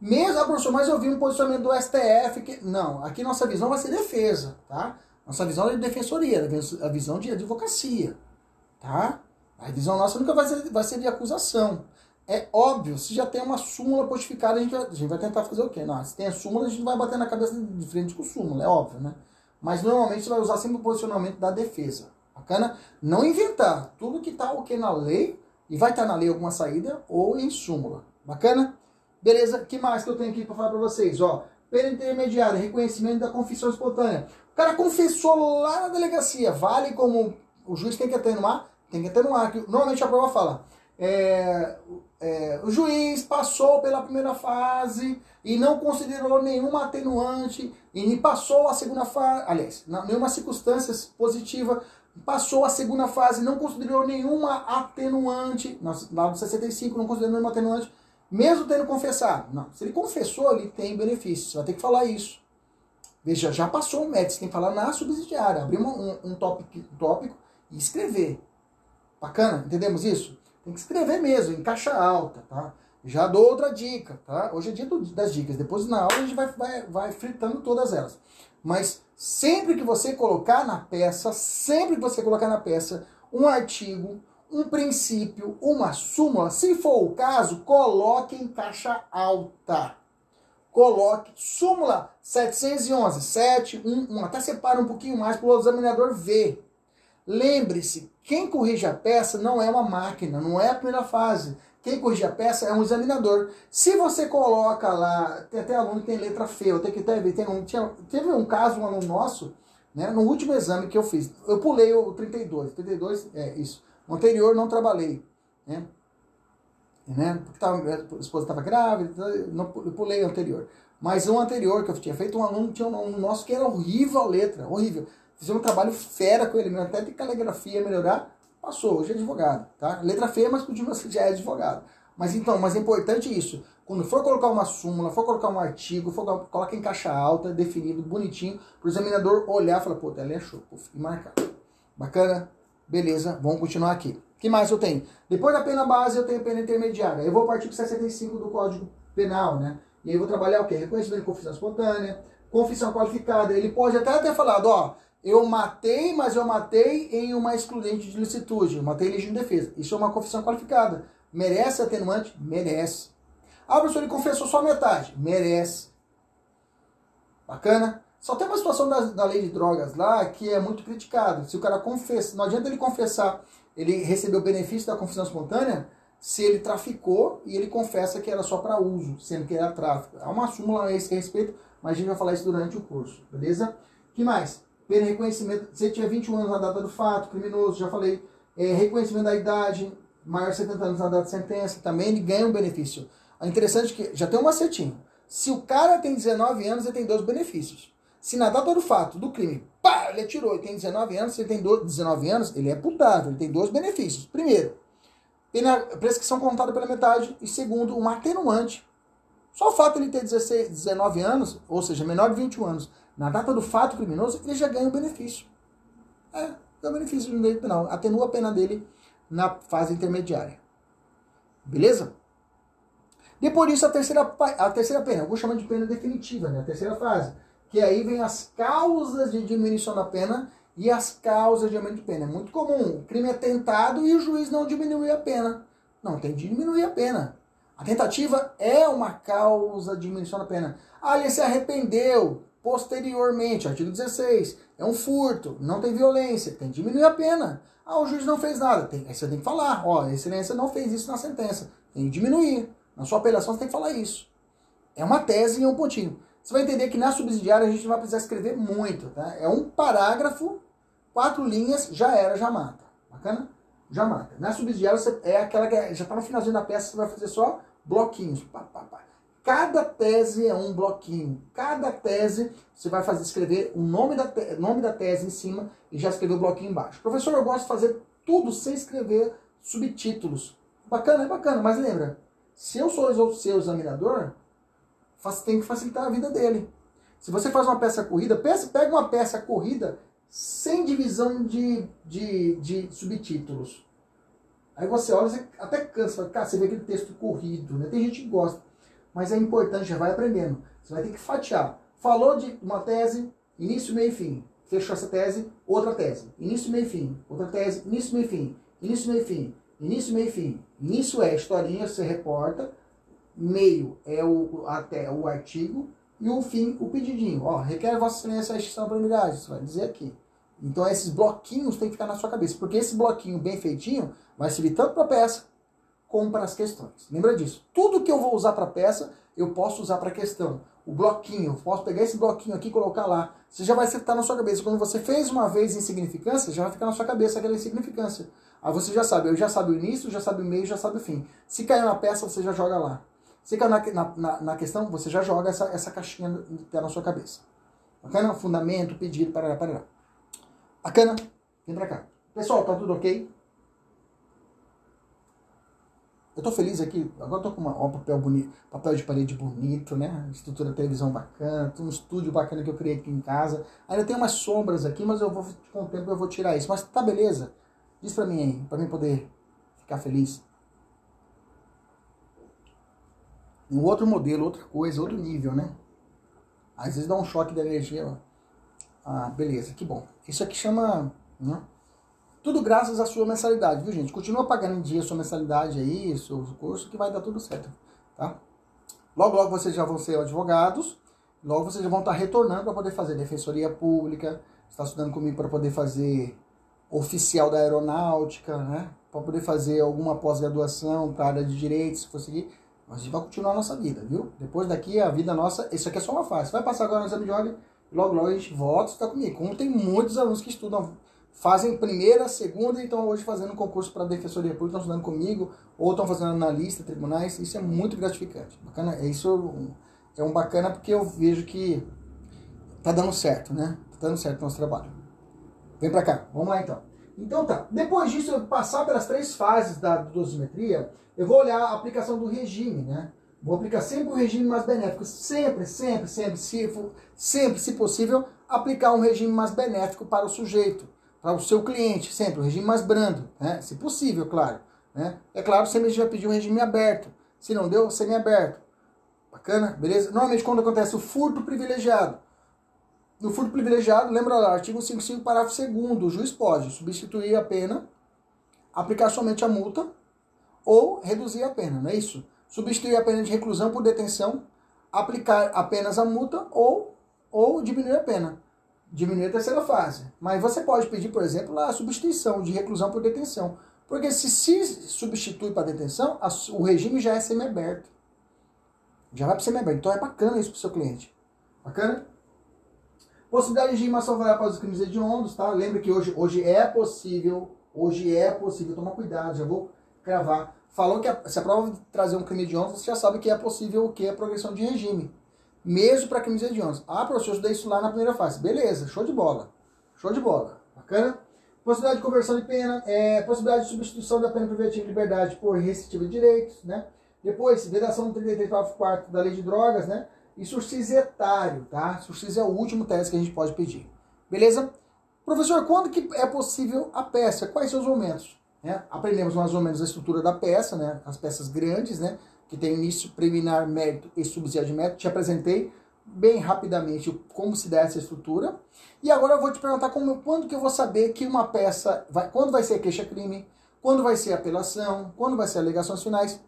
mesmo, ah, professor, mas eu vi um posicionamento do STF que. Não, aqui nossa visão vai ser defesa, tá? Nossa visão é de defensoria, a visão de advocacia, tá? A revisão nossa nunca vai ser, vai ser de acusação. É óbvio, se já tem uma súmula postificada, a gente, vai, a gente vai tentar fazer o quê? Não, se tem a súmula, a gente vai bater na cabeça de frente com súmula, é óbvio, né? Mas normalmente você vai usar sempre o posicionamento da defesa. Bacana? Não inventar. Tudo que está ok na lei, e vai estar tá na lei alguma saída, ou em súmula. Bacana? Beleza? que mais que eu tenho aqui para falar para vocês? Ó, pena intermediária, reconhecimento da confissão espontânea. O cara confessou lá na delegacia. Vale como o juiz tem que atenuar? Tem que atenuar. Normalmente a prova fala. É, é, o juiz passou pela primeira fase e não considerou nenhuma atenuante e passou a segunda fase, aliás, nenhuma circunstância positiva, passou a segunda fase, não considerou nenhuma atenuante, lá do 65 não considerou nenhuma atenuante, mesmo tendo confessado. Não, se ele confessou, ele tem benefício, você vai ter que falar isso. Veja, já passou o médico, tem que falar na subsidiária, abrir um, um, tópico, um tópico e escrever. Bacana? Entendemos isso? Tem que escrever mesmo, em caixa alta, tá? Já dou outra dica, tá? Hoje é dia das dicas. Depois na aula a gente vai, vai, vai fritando todas elas. Mas sempre que você colocar na peça, sempre que você colocar na peça um artigo, um princípio, uma súmula, se for o caso, coloque em caixa alta. Coloque súmula 711, 7, 1, 1. Até separa um pouquinho mais para o examinador ver. Lembre-se, quem corrige a peça não é uma máquina, não é a primeira fase. Quem corrige a peça é um examinador. Se você coloca lá, tem até aluno que tem letra feia, tem que ter, tem um, tinha, teve um caso, um aluno nosso, né, no último exame que eu fiz, eu pulei o 32, 32 é isso. O anterior não trabalhei, né? né? Porque tava, a esposa estava grávida, não, eu pulei o anterior. Mas o anterior que eu tinha feito, um aluno tinha um aluno nosso que era horrível a letra, horrível. Fizemos um trabalho fera com ele, até de caligrafia melhorar, passou, hoje é advogado, tá? Letra feia, mas continua já é advogado. Mas então, mas é importante isso. Quando for colocar uma súmula, for colocar um artigo, for colocar em caixa alta, definido, bonitinho, para o examinador olhar e falar, pô, ela é show, puf, e marcar. Bacana? Beleza, vamos continuar aqui. que mais eu tenho? Depois da pena base, eu tenho pena intermediária. Eu vou partir para 65 do Código Penal, né? E aí eu vou trabalhar o quê? Reconhecimento de confissão espontânea, confissão qualificada. Ele pode até ter falado, ó, eu matei, mas eu matei em uma excludente de licitude. Eu matei em legítima defesa. Isso é uma confissão qualificada. Merece atenuante? Merece. Ah, professor, ele confessou só metade. Merece. Bacana? Só tem uma situação da, da lei de drogas lá que é muito criticada. Se o cara confessa, não adianta ele confessar, ele recebeu o benefício da confissão espontânea se ele traficou e ele confessa que era só para uso, sendo que era tráfico. Há uma súmula a esse respeito, mas a gente vai falar isso durante o curso, beleza? que mais? Pena reconhecimento, se ele tinha 21 anos na data do fato, criminoso, já falei. É, reconhecimento da idade, maior de 70 anos na data de sentença, também ele ganha um benefício. É interessante que já tem um macetinho. Se o cara tem 19 anos, ele tem dois benefícios. Se na data do fato, do crime, pá, ele atirou, ele tem 19 anos, se ele tem 19 anos, ele é putável, ele tem dois benefícios. Primeiro, pena, prescrição contada pela metade. E segundo, um atenuante. Só o fato de ele ter 16, 19 anos, ou seja, menor de 21 anos, na data do fato criminoso, ele já ganha o benefício. É, ganha o benefício do direito penal. Atenua a pena dele na fase intermediária. Beleza? Depois disso, a terceira, a terceira pena, eu vou chamar de pena definitiva, né? a terceira fase que aí vem as causas de diminuição da pena e as causas de aumento de pena. É muito comum. O crime é tentado e o juiz não diminui a pena. Não, tem de diminuir a pena. A tentativa é uma causa de diminuição da pena. Ah, ele se arrependeu posteriormente, artigo 16. É um furto, não tem violência, tem de diminuir a pena. Ah, o juiz não fez nada. Tem, aí você tem que falar, ó, a excelência não fez isso na sentença. Tem que diminuir. Na sua apelação você tem que falar isso. É uma tese e um pontinho. Você vai entender que na subsidiária a gente vai precisar escrever muito, tá? É um parágrafo, quatro linhas, já era, já mata. Bacana? Já mata. Na subsidiária você, é aquela que é, já está no finalzinho da peça, você vai fazer só bloquinhos. Pá, pá, pá. Cada tese é um bloquinho. Cada tese você vai fazer escrever o nome da, te, nome da tese em cima e já escrever o bloquinho embaixo. Professor, eu gosto de fazer tudo sem escrever subtítulos. Bacana, é bacana, mas lembra, se eu sou o seu examinador, tem que facilitar a vida dele. Se você faz uma peça corrida, peça, pega uma peça corrida sem divisão de, de, de subtítulos. Aí você olha, você até cansa, cara, você vê aquele texto corrido, né? Tem gente que gosta, mas é importante, já vai aprendendo. Você vai ter que fatiar. Falou de uma tese, início, meio e fim. Fechou essa tese, outra tese. Início, meio e fim. Outra tese, início, meio e fim. Início, meio e fim. Início, meio e fim. Início é historinha, você reporta. Meio é o, até o artigo. E o fim, o pedidinho. Ó, requer Vossa Excelência a extinção da prioridade. Você vai dizer aqui. Então esses bloquinhos tem que ficar na sua cabeça. Porque esse bloquinho bem feitinho vai servir tanto para peça como para as questões. Lembra disso? Tudo que eu vou usar para peça, eu posso usar para questão. O bloquinho, eu posso pegar esse bloquinho aqui e colocar lá. Você já vai estar na sua cabeça. Quando você fez uma vez insignificância, já vai ficar na sua cabeça aquela insignificância. Aí você já sabe, eu já sabe o início, já sabe o meio, já sabe o fim. Se cair na peça, você já joga lá. Se cair na, na, na questão, você já joga essa, essa caixinha na sua cabeça. Bacana? Fundamento, pedido, parará, parará. Bacana? Vem pra cá. Pessoal, tá tudo ok? Eu tô feliz aqui, agora tô com uma, um papel bonito, papel de parede bonito, né? Estrutura de televisão bacana, um estúdio bacana que eu criei aqui em casa. Ainda tem umas sombras aqui, mas eu vou, com o tempo eu vou tirar isso. Mas tá beleza? Diz pra mim aí, pra mim poder ficar feliz. Um outro modelo, outra coisa, outro nível, né? Às vezes dá um choque de energia. Ah, beleza, que bom. Isso aqui chama. Né? Tudo graças à sua mensalidade, viu, gente? Continua pagando em dia sua mensalidade aí, seu curso, que vai dar tudo certo, tá? Logo, logo vocês já vão ser advogados, logo vocês já vão estar retornando para poder fazer defensoria pública, está estudando comigo para poder fazer oficial da aeronáutica, né? Para poder fazer alguma pós-graduação para área de direito, se conseguir. Mas a gente vai continuar a nossa vida, viu? Depois daqui, a vida nossa, isso aqui é só uma fase. Vai passar agora no exame de ordem, logo, logo a gente volta e está comigo. Como tem muitos alunos que estudam fazem primeira, segunda e estão hoje fazendo concurso para Defensoria Pública, estão estudando comigo, ou estão fazendo analista, tribunais, isso é muito gratificante. Bacana, é isso é um bacana porque eu vejo que tá dando certo, né? Tá dando certo o nosso trabalho. Vem para cá, vamos lá então. Então tá, depois disso eu passar pelas três fases da dosimetria, eu vou olhar a aplicação do regime, né? Vou aplicar sempre o regime mais benéfico, sempre, sempre, sempre, se, sempre, se possível, aplicar um regime mais benéfico para o sujeito para o seu cliente, sempre, o regime mais brando, né? se possível, claro. Né? É claro, sempre a gente vai pedir um regime aberto. Se não deu, semi-aberto. Bacana? Beleza? Normalmente, quando acontece o furto privilegiado, no furto privilegiado, lembra lá, artigo 55, parágrafo 2 o juiz pode substituir a pena, aplicar somente a multa ou reduzir a pena, não é isso? Substituir a pena de reclusão por detenção, aplicar apenas a multa ou, ou diminuir a pena diminuir a terceira fase. Mas você pode pedir, por exemplo, a substituição de reclusão por detenção. Porque se se substitui para detenção, a, o regime já é semi-aberto. Já vai para semi-aberto. Então é bacana isso para o seu cliente. Bacana? Possibilidade de regime ação favorável para os crimes hediondos, tá? Lembra que hoje, hoje é possível, hoje é possível, toma cuidado, já vou cravar. Falou que a, se a prova trazer um crime hediondo, você já sabe que é possível o que? A progressão de regime mesmo para crimes hediondos. Ah, professor, eu estudei isso lá na primeira fase. Beleza, show de bola. Show de bola. Bacana? Possibilidade de conversão de pena, é, possibilidade de substituição da pena privativa de liberdade por restritiva de direitos, né? Depois, vedação do 33 quarto da lei de drogas, né? E surcis etário, tá? Surcis é o último teste que a gente pode pedir. Beleza? Professor, quando que é possível a peça? Quais são os momentos? Né? Aprendemos mais ou menos a estrutura da peça, né? As peças grandes, né? Que tem início, preliminar, mérito e subsidiário de mérito. Te apresentei bem rapidamente como se dá essa estrutura. E agora eu vou te perguntar como, quando que eu vou saber que uma peça, vai, quando vai ser queixa-crime, quando vai ser apelação, quando vai ser alegações finais.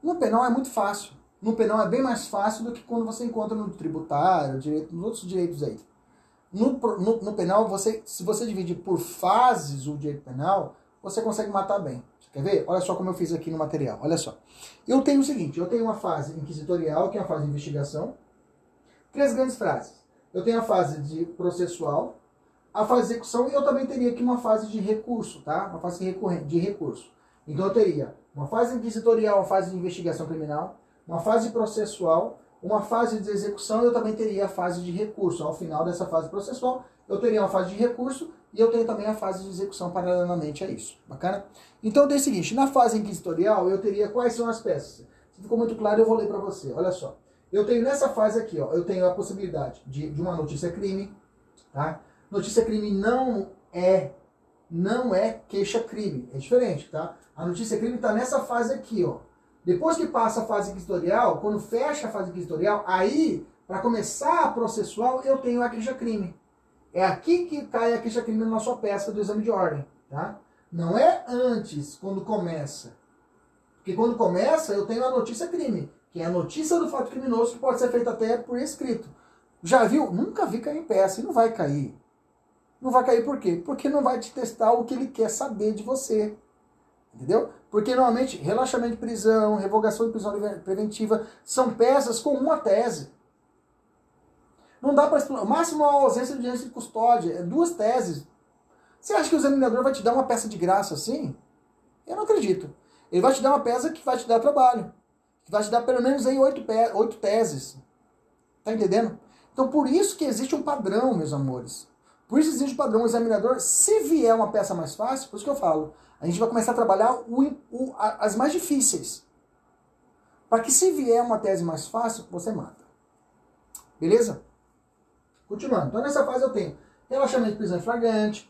No penal é muito fácil. No penal é bem mais fácil do que quando você encontra no tributário, direito, nos outros direitos aí. No, no, no penal, você, se você dividir por fases o direito penal, você consegue matar bem. Quer ver? Olha só como eu fiz aqui no material. Olha só. Eu tenho o seguinte, eu tenho uma fase inquisitorial, que é a fase de investigação. Três grandes frases. Eu tenho a fase de processual, a fase de execução e eu também teria aqui uma fase de recurso, tá? Uma fase recorrente de recurso. Então eu teria uma fase inquisitorial, uma fase de investigação criminal, uma fase processual, uma fase de execução e eu também teria a fase de recurso. Ao final dessa fase processual, eu teria uma fase de recurso e eu tenho também a fase de execução paralelamente a isso. Bacana? Então tenho o seguinte, na fase inquisitorial eu teria quais são as peças. Se ficou muito claro, eu vou ler para você. Olha só. Eu tenho nessa fase aqui, ó, eu tenho a possibilidade de, de uma notícia crime, tá? Notícia crime não é não é queixa crime, é diferente, tá? A notícia crime está nessa fase aqui, ó. Depois que passa a fase inquisitorial, quando fecha a fase inquisitorial, aí para começar a processual, eu tenho a queixa crime. É aqui que cai a queixa crime na sua peça do exame de ordem, tá? Não é antes, quando começa. Porque quando começa, eu tenho a notícia crime, que é a notícia do fato criminoso que pode ser feita até por escrito. Já viu? Nunca vi cair em peça e não vai cair. Não vai cair por quê? Porque não vai te testar o que ele quer saber de você. Entendeu? Porque normalmente relaxamento de prisão, revogação de prisão preventiva são peças com uma tese. Não dá para explicar. O máximo é a ausência de diante de custódia. É duas teses. Você acha que o examinador vai te dar uma peça de graça assim? Eu não acredito. Ele vai te dar uma peça que vai te dar trabalho. Que vai te dar pelo menos aí oito, oito teses. Tá entendendo? Então por isso que existe um padrão, meus amores. Por isso existe um padrão. O examinador, se vier uma peça mais fácil, por isso que eu falo, a gente vai começar a trabalhar o, o, as mais difíceis. Para que se vier uma tese mais fácil, você mata. Beleza? Continuando. Então nessa fase eu tenho relaxamento de prisão em flagrante,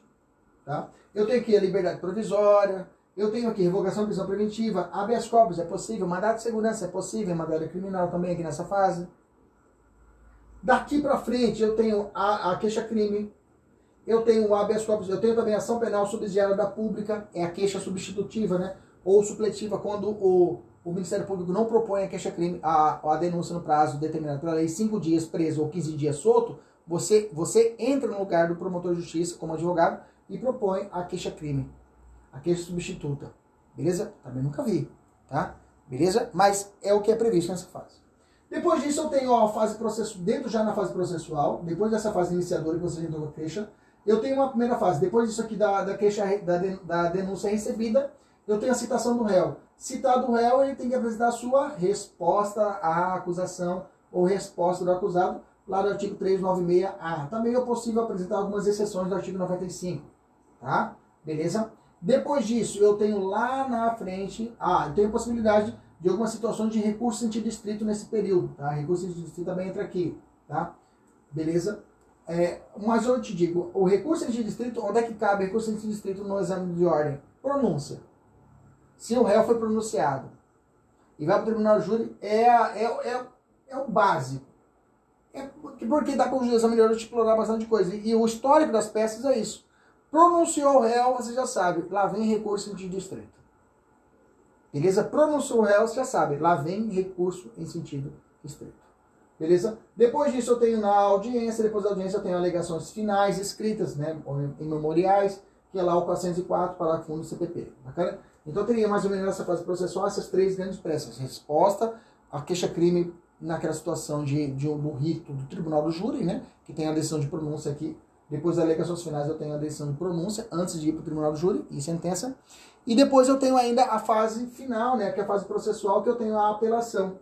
tá? Eu tenho aqui a liberdade provisória, eu tenho aqui revogação de prisão preventiva, habeas corpus é possível, mandado de segurança é possível, mandado criminal também aqui nessa fase. Daqui para frente eu tenho a, a queixa-crime, eu tenho o habeas corpus, eu tenho também ação penal subsidiária da pública, é a queixa substitutiva, né? Ou supletiva, quando o, o Ministério Público não propõe a queixa-crime, a, a denúncia no prazo determinado pela lei, 5 dias preso ou 15 dias solto, você, você entra no lugar do promotor de justiça como advogado e propõe a queixa-crime, a queixa substituta. Beleza? Também nunca vi, tá? Beleza? Mas é o que é previsto nessa fase. Depois disso, eu tenho a fase processual, dentro já na fase processual, depois dessa fase iniciadora que você entrou com a queixa, eu tenho uma primeira fase. Depois disso aqui da, da queixa da, da denúncia recebida, eu tenho a citação do réu. Citado o réu, ele tem que apresentar a sua resposta à acusação ou resposta do acusado, lá do artigo 396A. Também é possível apresentar algumas exceções do artigo 95. Tá? Beleza? Depois disso, eu tenho lá na frente, ah, eu tenho possibilidade de algumas situações de recurso sentido distrito nesse período, tá? Recurso sentido distrito também entra aqui, tá? Beleza? É, mas eu te digo, o recurso sentido distrito, onde é que cabe recurso sentido distrito no exame de ordem? Pronúncia. Se o réu foi pronunciado e vai para o tribunal de júri, é, é, é, é o básico. É porque dá para o exame de ordem explorar bastante coisa. E, o histórico das peças é isso. Pronunciou o réu, você já sabe, lá vem recurso sentido distrito. Beleza? Pronunciou o réu, você já sabe. Lá vem recurso em sentido estrito. Beleza? Depois disso eu tenho na audiência, depois da audiência eu tenho alegações finais escritas, né, em memoriais, que é lá o 404, parágrafo do CPP. Bacana? Então eu teria mais ou menos nessa fase processual essas três grandes peças. Resposta, a queixa-crime naquela situação de, de, do rito do tribunal do júri, né, que tem a decisão de pronúncia aqui. Depois das alegações finais eu tenho a decisão de pronúncia, antes de ir para o tribunal do júri e sentença. E depois eu tenho ainda a fase final, né, que é a fase processual, que eu tenho a apelação.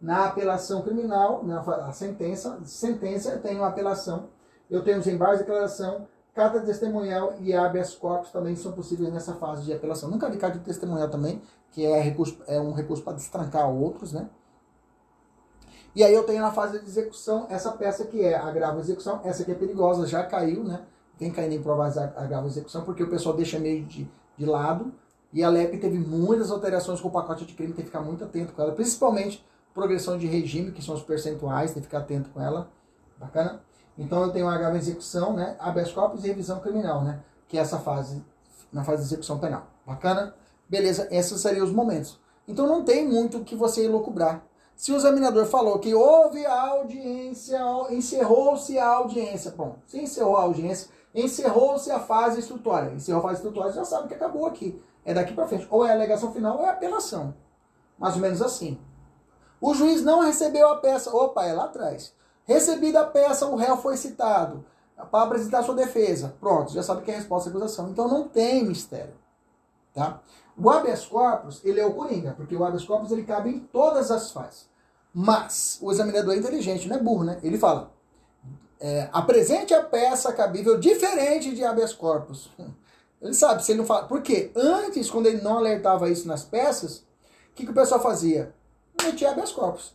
Na apelação criminal, na sentença, sentença eu tenho a apelação. Eu tenho os embargos de declaração, carta testemunhal e habeas corpus também são possíveis nessa fase de apelação. Nunca vi carta testemunhal também, que é, recurso, é um recurso para destrancar outros, né? E aí eu tenho na fase de execução essa peça que é a grave execução, essa aqui é perigosa, já caiu, né? Tem caindo em provas a grave execução, porque o pessoal deixa meio de de lado. E a LEP teve muitas alterações com o pacote de crime, tem que ficar muito atento com ela, principalmente progressão de regime, que são os percentuais, tem que ficar atento com ela. Bacana? Então eu tenho a grave execução, né? Habeas corpus e revisão criminal, né? Que é essa fase, na fase de execução penal. Bacana? Beleza, esses seriam os momentos. Então não tem muito que você elucubrar. Se o examinador falou que houve a audiência, encerrou-se a audiência. Bom, se encerrou a audiência, Encerrou-se a fase instrutória. Encerrou a fase instrutória, já sabe que acabou aqui. É daqui para frente. Ou é alegação final ou é apelação. Mais ou menos assim. O juiz não recebeu a peça. Opa, é lá atrás. Recebida a peça, o réu foi citado para apresentar sua defesa. Pronto, já sabe que é a resposta à acusação. Então não tem mistério. Tá? O habeas corpus, ele é o coringa, porque o habeas corpus ele cabe em todas as fases. Mas o examinador é inteligente, não é burro, né? Ele fala: é, apresente a peça cabível diferente de habeas corpus. *laughs* Ele sabe, se ele não fala. Porque antes, quando ele não alertava isso nas peças, o que, que o pessoal fazia? Metia habeas corpus.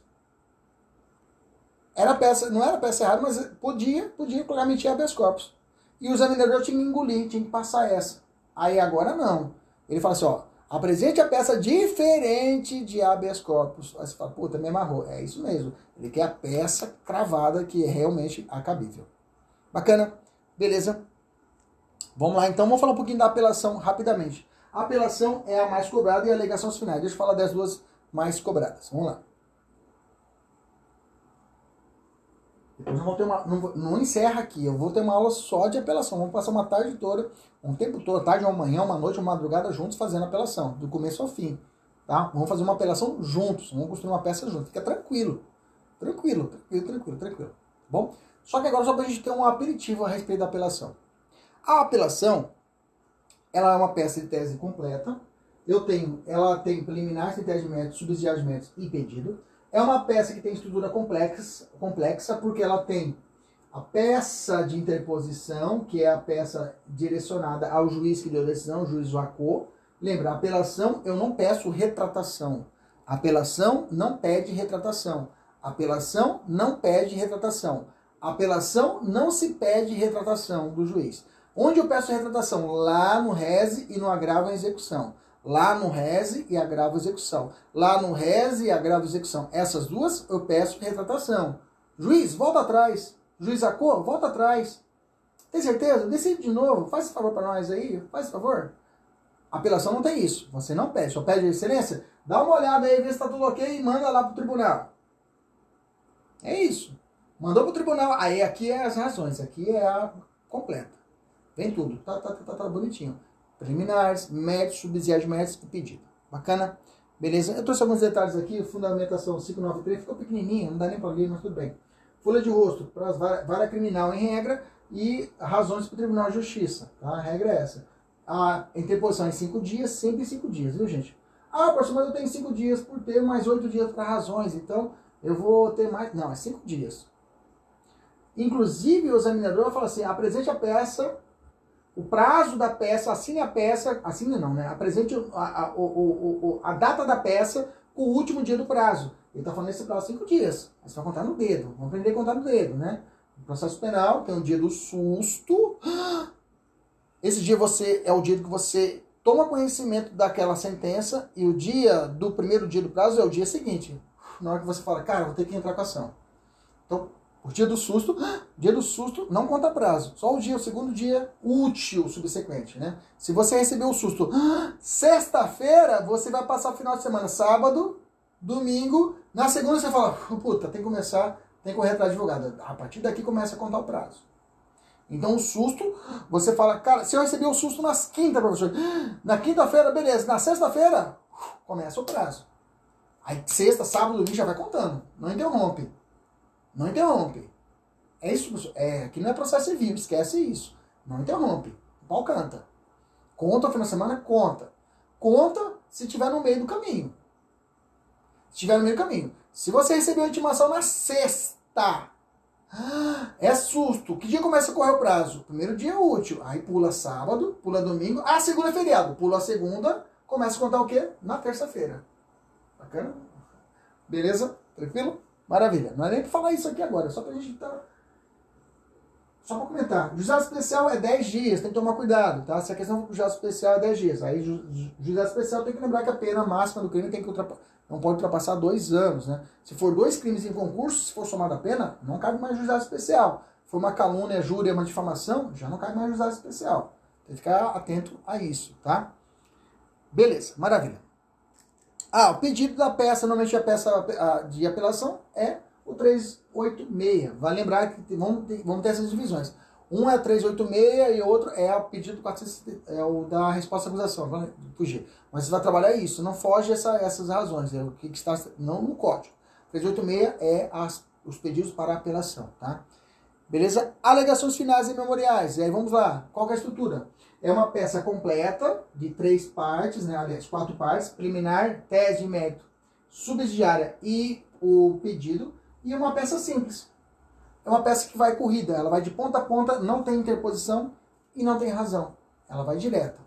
Era peça, não era peça errada, mas podia, podia colocar metia habeas corpus. E o examinador tinha que engolir, tinha que passar essa. Aí agora não. Ele fala assim, ó, Apresente a peça diferente de habeas corpus. Aí você fala, puta, me amarrou. É isso mesmo. Ele quer a peça cravada que é realmente acabível. Bacana? Beleza? Vamos lá, então, vamos falar um pouquinho da apelação rapidamente. A apelação é a mais cobrada e a alegação finais. Deixa eu falar das duas mais cobradas. Vamos lá. Nós vamos ter uma. Não, não, encerra aqui, eu vou ter uma aula só de apelação. Vamos passar uma tarde toda, um tempo todo, tarde, uma manhã, uma noite, uma madrugada juntos fazendo apelação, do começo ao fim. Tá? Vamos fazer uma apelação juntos, vamos construir uma peça juntos. Fica tranquilo. Tranquilo, tranquilo, tranquilo, tranquilo. Bom? Só que agora só para a gente ter um aperitivo a respeito da apelação. A apelação, ela é uma peça de tese completa. Eu tenho, ela tem preliminar, tese de méritos, subsidiário de méritos e pedido. É uma peça que tem estrutura complexa, complexa porque ela tem a peça de interposição, que é a peça direcionada ao juiz que deu a decisão, o juiz Joacô. Lembra, apelação, eu não peço retratação. Apelação não pede retratação. Apelação não pede retratação. Apelação não se pede retratação do juiz. Onde eu peço retratação? Lá no reze e no agravo em execução. Lá no reze e agravo execução. Lá no reze e agravo execução. Essas duas eu peço retratação. Juiz, volta atrás. Juiz Acor, volta atrás. Tem certeza? Decide de novo. Faz favor para nós aí. Faz favor. Apelação não tem isso. Você não pede. Só pede excelência. Dá uma olhada aí, vê se está tudo ok e manda lá para o tribunal. É isso. Mandou para o tribunal. Aí aqui é as razões. Aqui é a completa. Vem tudo. Tá, tá, tá, tá, tá bonitinho preliminares, méritos, subsidiários méritos e pedido. Bacana? Beleza? Eu trouxe alguns detalhes aqui, fundamentação 593, ficou pequenininho, não dá nem para ler, mas tudo bem. Folha de rosto, para vara criminal em regra e razões para o Tribunal de Justiça. Tá? A regra é essa. A interposição em 5 dias, sempre em 5 dias, viu gente? Ah, professor, mas eu tenho 5 dias por ter mais 8 dias para razões, então eu vou ter mais. Não, é 5 dias. Inclusive, o examinador fala assim: apresente a peça o prazo da peça, assine a peça, assine não, né? Apresente a, a, o, a data da peça com o último dia do prazo. Ele está falando esse prazo cinco dias. Mas vai contar no dedo. Vamos aprender a contar no dedo, né? O processo penal tem o dia do susto. *gasps* Esse dia você é o dia que você toma conhecimento daquela sentença e o dia do primeiro dia do prazo é o dia seguinte. Na hora que você fala, cara, vou ter que entrar com a ação. Então, o dia do susto, *gasps* dia do susto não conta prazo. Só o dia, o segundo dia útil subsequente, né? Se você recebeu o susto *gasps* sexta-feira, você vai passar o final de semana, sábado, domingo. Na segunda você fala, *laughs* puta, tem que começar, tem que correr atrás de advogado. A partir daqui começa a contar o prazo. Então o susto, *gasps* você fala, cara, se eu receber o susto nas quinta, professor, na quinta-feira, beleza. Na sexta-feira, *sighs* começa o prazo. Aí sexta, sábado, domingo já vai contando. Não interrompe. Não interrompe. É isso, é, aqui não é processo civil, esquece isso. Não interrompe. O pau canta. Conta o final de semana? Conta. Conta se estiver no meio do caminho. Se estiver no meio do caminho. Se você recebeu a intimação na sexta, *gasps* é susto. Que dia começa a correr o prazo? Primeiro dia útil. Aí pula sábado, pula domingo. Ah, segunda é feriado. Pula a segunda, começa a contar o quê? Na terça-feira. Bacana? Beleza? Tranquilo? Maravilha. Não é nem para falar isso aqui agora, é só para a gente estar. Tá... Só para comentar. Juizado especial é 10 dias, tem que tomar cuidado, tá? Se a questão do juizado especial é 10 dias, aí ju juizado especial tem que lembrar que a pena máxima do crime tem que ultrapassar, não pode ultrapassar dois anos, né? Se for dois crimes em concurso, se for somada a pena, não cabe mais juizado especial. Se for uma calúnia, júria, uma difamação, já não cabe mais juizado especial. Tem que ficar atento a isso, tá? Beleza, maravilha. Ah, o pedido da peça, normalmente a peça de apelação é o 386. Vai lembrar que vamos ter, vamos ter essas divisões. Um é 386 e outro é o pedido 470, é o da resposta à acusação. Fugir. Mas você vai trabalhar isso, não foge essa, essas razões, é o que está não no código. 386 é as, os pedidos para apelação, tá? Beleza? Alegações finais e memoriais. E aí vamos lá. Qual é a estrutura? É uma peça completa, de três partes, né? aliás, quatro partes, preliminar, tese de mérito, subsidiária e o pedido, e uma peça simples. É uma peça que vai corrida, ela vai de ponta a ponta, não tem interposição e não tem razão. Ela vai direta.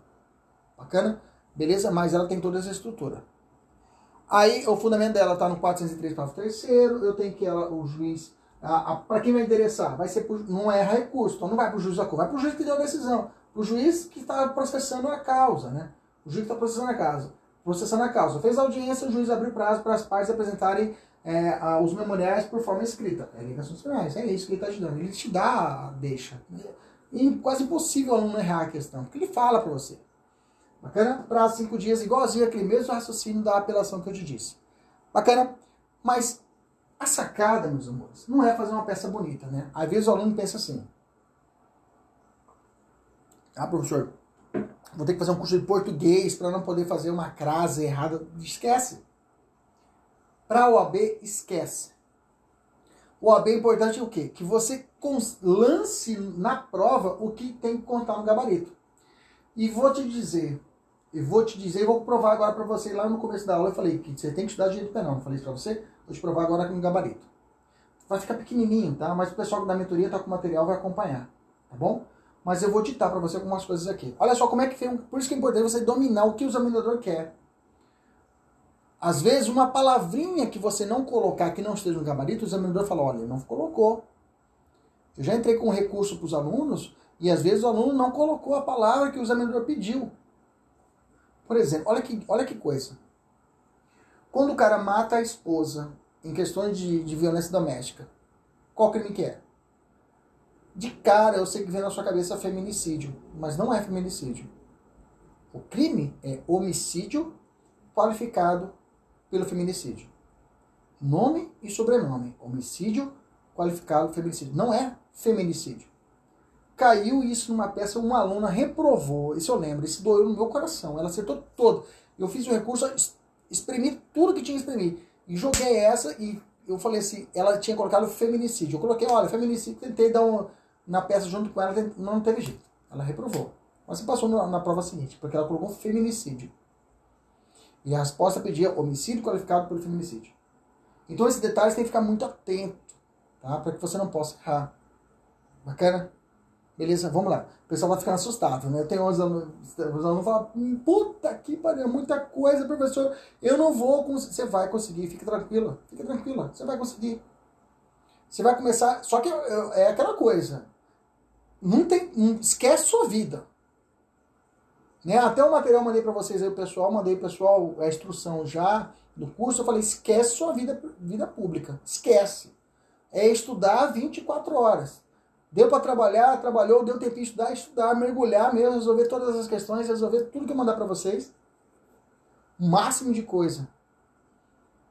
Bacana? Beleza? Mas ela tem toda essa estrutura. Aí o fundamento dela está no 403 parágrafo terceiro, eu tenho que ela, o juiz, para quem vai interessar, vai ser por, não é recurso, então não vai para o juiz da cor, vai para o juiz que deu a decisão o juiz que está processando a causa, né? O juiz que está processando a causa. Processando a causa. Fez a audiência, o juiz abriu prazo para as partes apresentarem é, os memoriais por forma escrita. É ligações finais. É isso que ele está te dando. Ele te dá a deixa. E quase impossível o aluno errar a questão, porque ele fala para você. Bacana? Para cinco dias, igualzinho aquele mesmo raciocínio da apelação que eu te disse. Bacana? Mas a sacada, meus amores, não é fazer uma peça bonita, né? Às vezes o aluno pensa assim. Ah, professor, vou ter que fazer um curso de português para não poder fazer uma crase errada. Esquece. Para o AB, esquece. O AB é importante o quê? Que você lance na prova o que tem que contar no gabarito. E vou te dizer, e vou te dizer, vou provar agora para você lá no começo da aula, eu falei que você tem que estudar direito penal, não falei isso para você? Vou te provar agora com o gabarito. Vai ficar pequenininho, tá? Mas o pessoal da mentoria tá com material vai acompanhar, tá bom? Mas eu vou ditar para você algumas coisas aqui. Olha só como é que tem, por isso que é importante você dominar o que o examinador quer. Às vezes, uma palavrinha que você não colocar que não esteja no gabarito, o examinador fala, olha, não colocou. Eu já entrei com recurso para os alunos e às vezes o aluno não colocou a palavra que o examinador pediu. Por exemplo, olha que, olha que coisa. Quando o cara mata a esposa em questões de, de violência doméstica, qual crime que é? De cara, eu sei que vem na sua cabeça feminicídio, mas não é feminicídio. O crime é homicídio qualificado pelo feminicídio. Nome e sobrenome. Homicídio qualificado feminicídio. Não é feminicídio caiu isso numa peça, uma aluna reprovou, isso eu lembro, isso doeu no meu coração, ela acertou todo. Eu fiz o recurso, exprimi tudo que tinha que exprimir, e joguei essa, e eu falei assim, ela tinha colocado feminicídio. Eu coloquei, olha, feminicídio, tentei dar um, na peça junto com ela, não teve jeito. Ela reprovou. Mas se passou na, na prova seguinte, porque ela colocou feminicídio. E a resposta pedia homicídio qualificado pelo feminicídio. Então esses detalhes tem que ficar muito atento, tá? Para que você não possa errar. Bacana? Beleza, vamos lá. O pessoal vai ficando assustado, né? Tem uns alunos, os alunos falam, hum, puta que pariu, é muita coisa, professor. Eu não vou conseguir. Você vai conseguir, fica tranquila, fica tranquila, você vai conseguir. Você vai começar. Só que é aquela coisa. Não tem. Não, esquece sua vida. Né? Até o material eu mandei para vocês aí, o pessoal, mandei o pessoal a instrução já do curso. Eu falei, esquece sua vida, vida pública. Esquece. É estudar 24 horas. Deu para trabalhar, trabalhou, deu tempo de estudar, estudar, mergulhar mesmo, resolver todas as questões, resolver tudo que eu mandar para vocês. O máximo de coisa.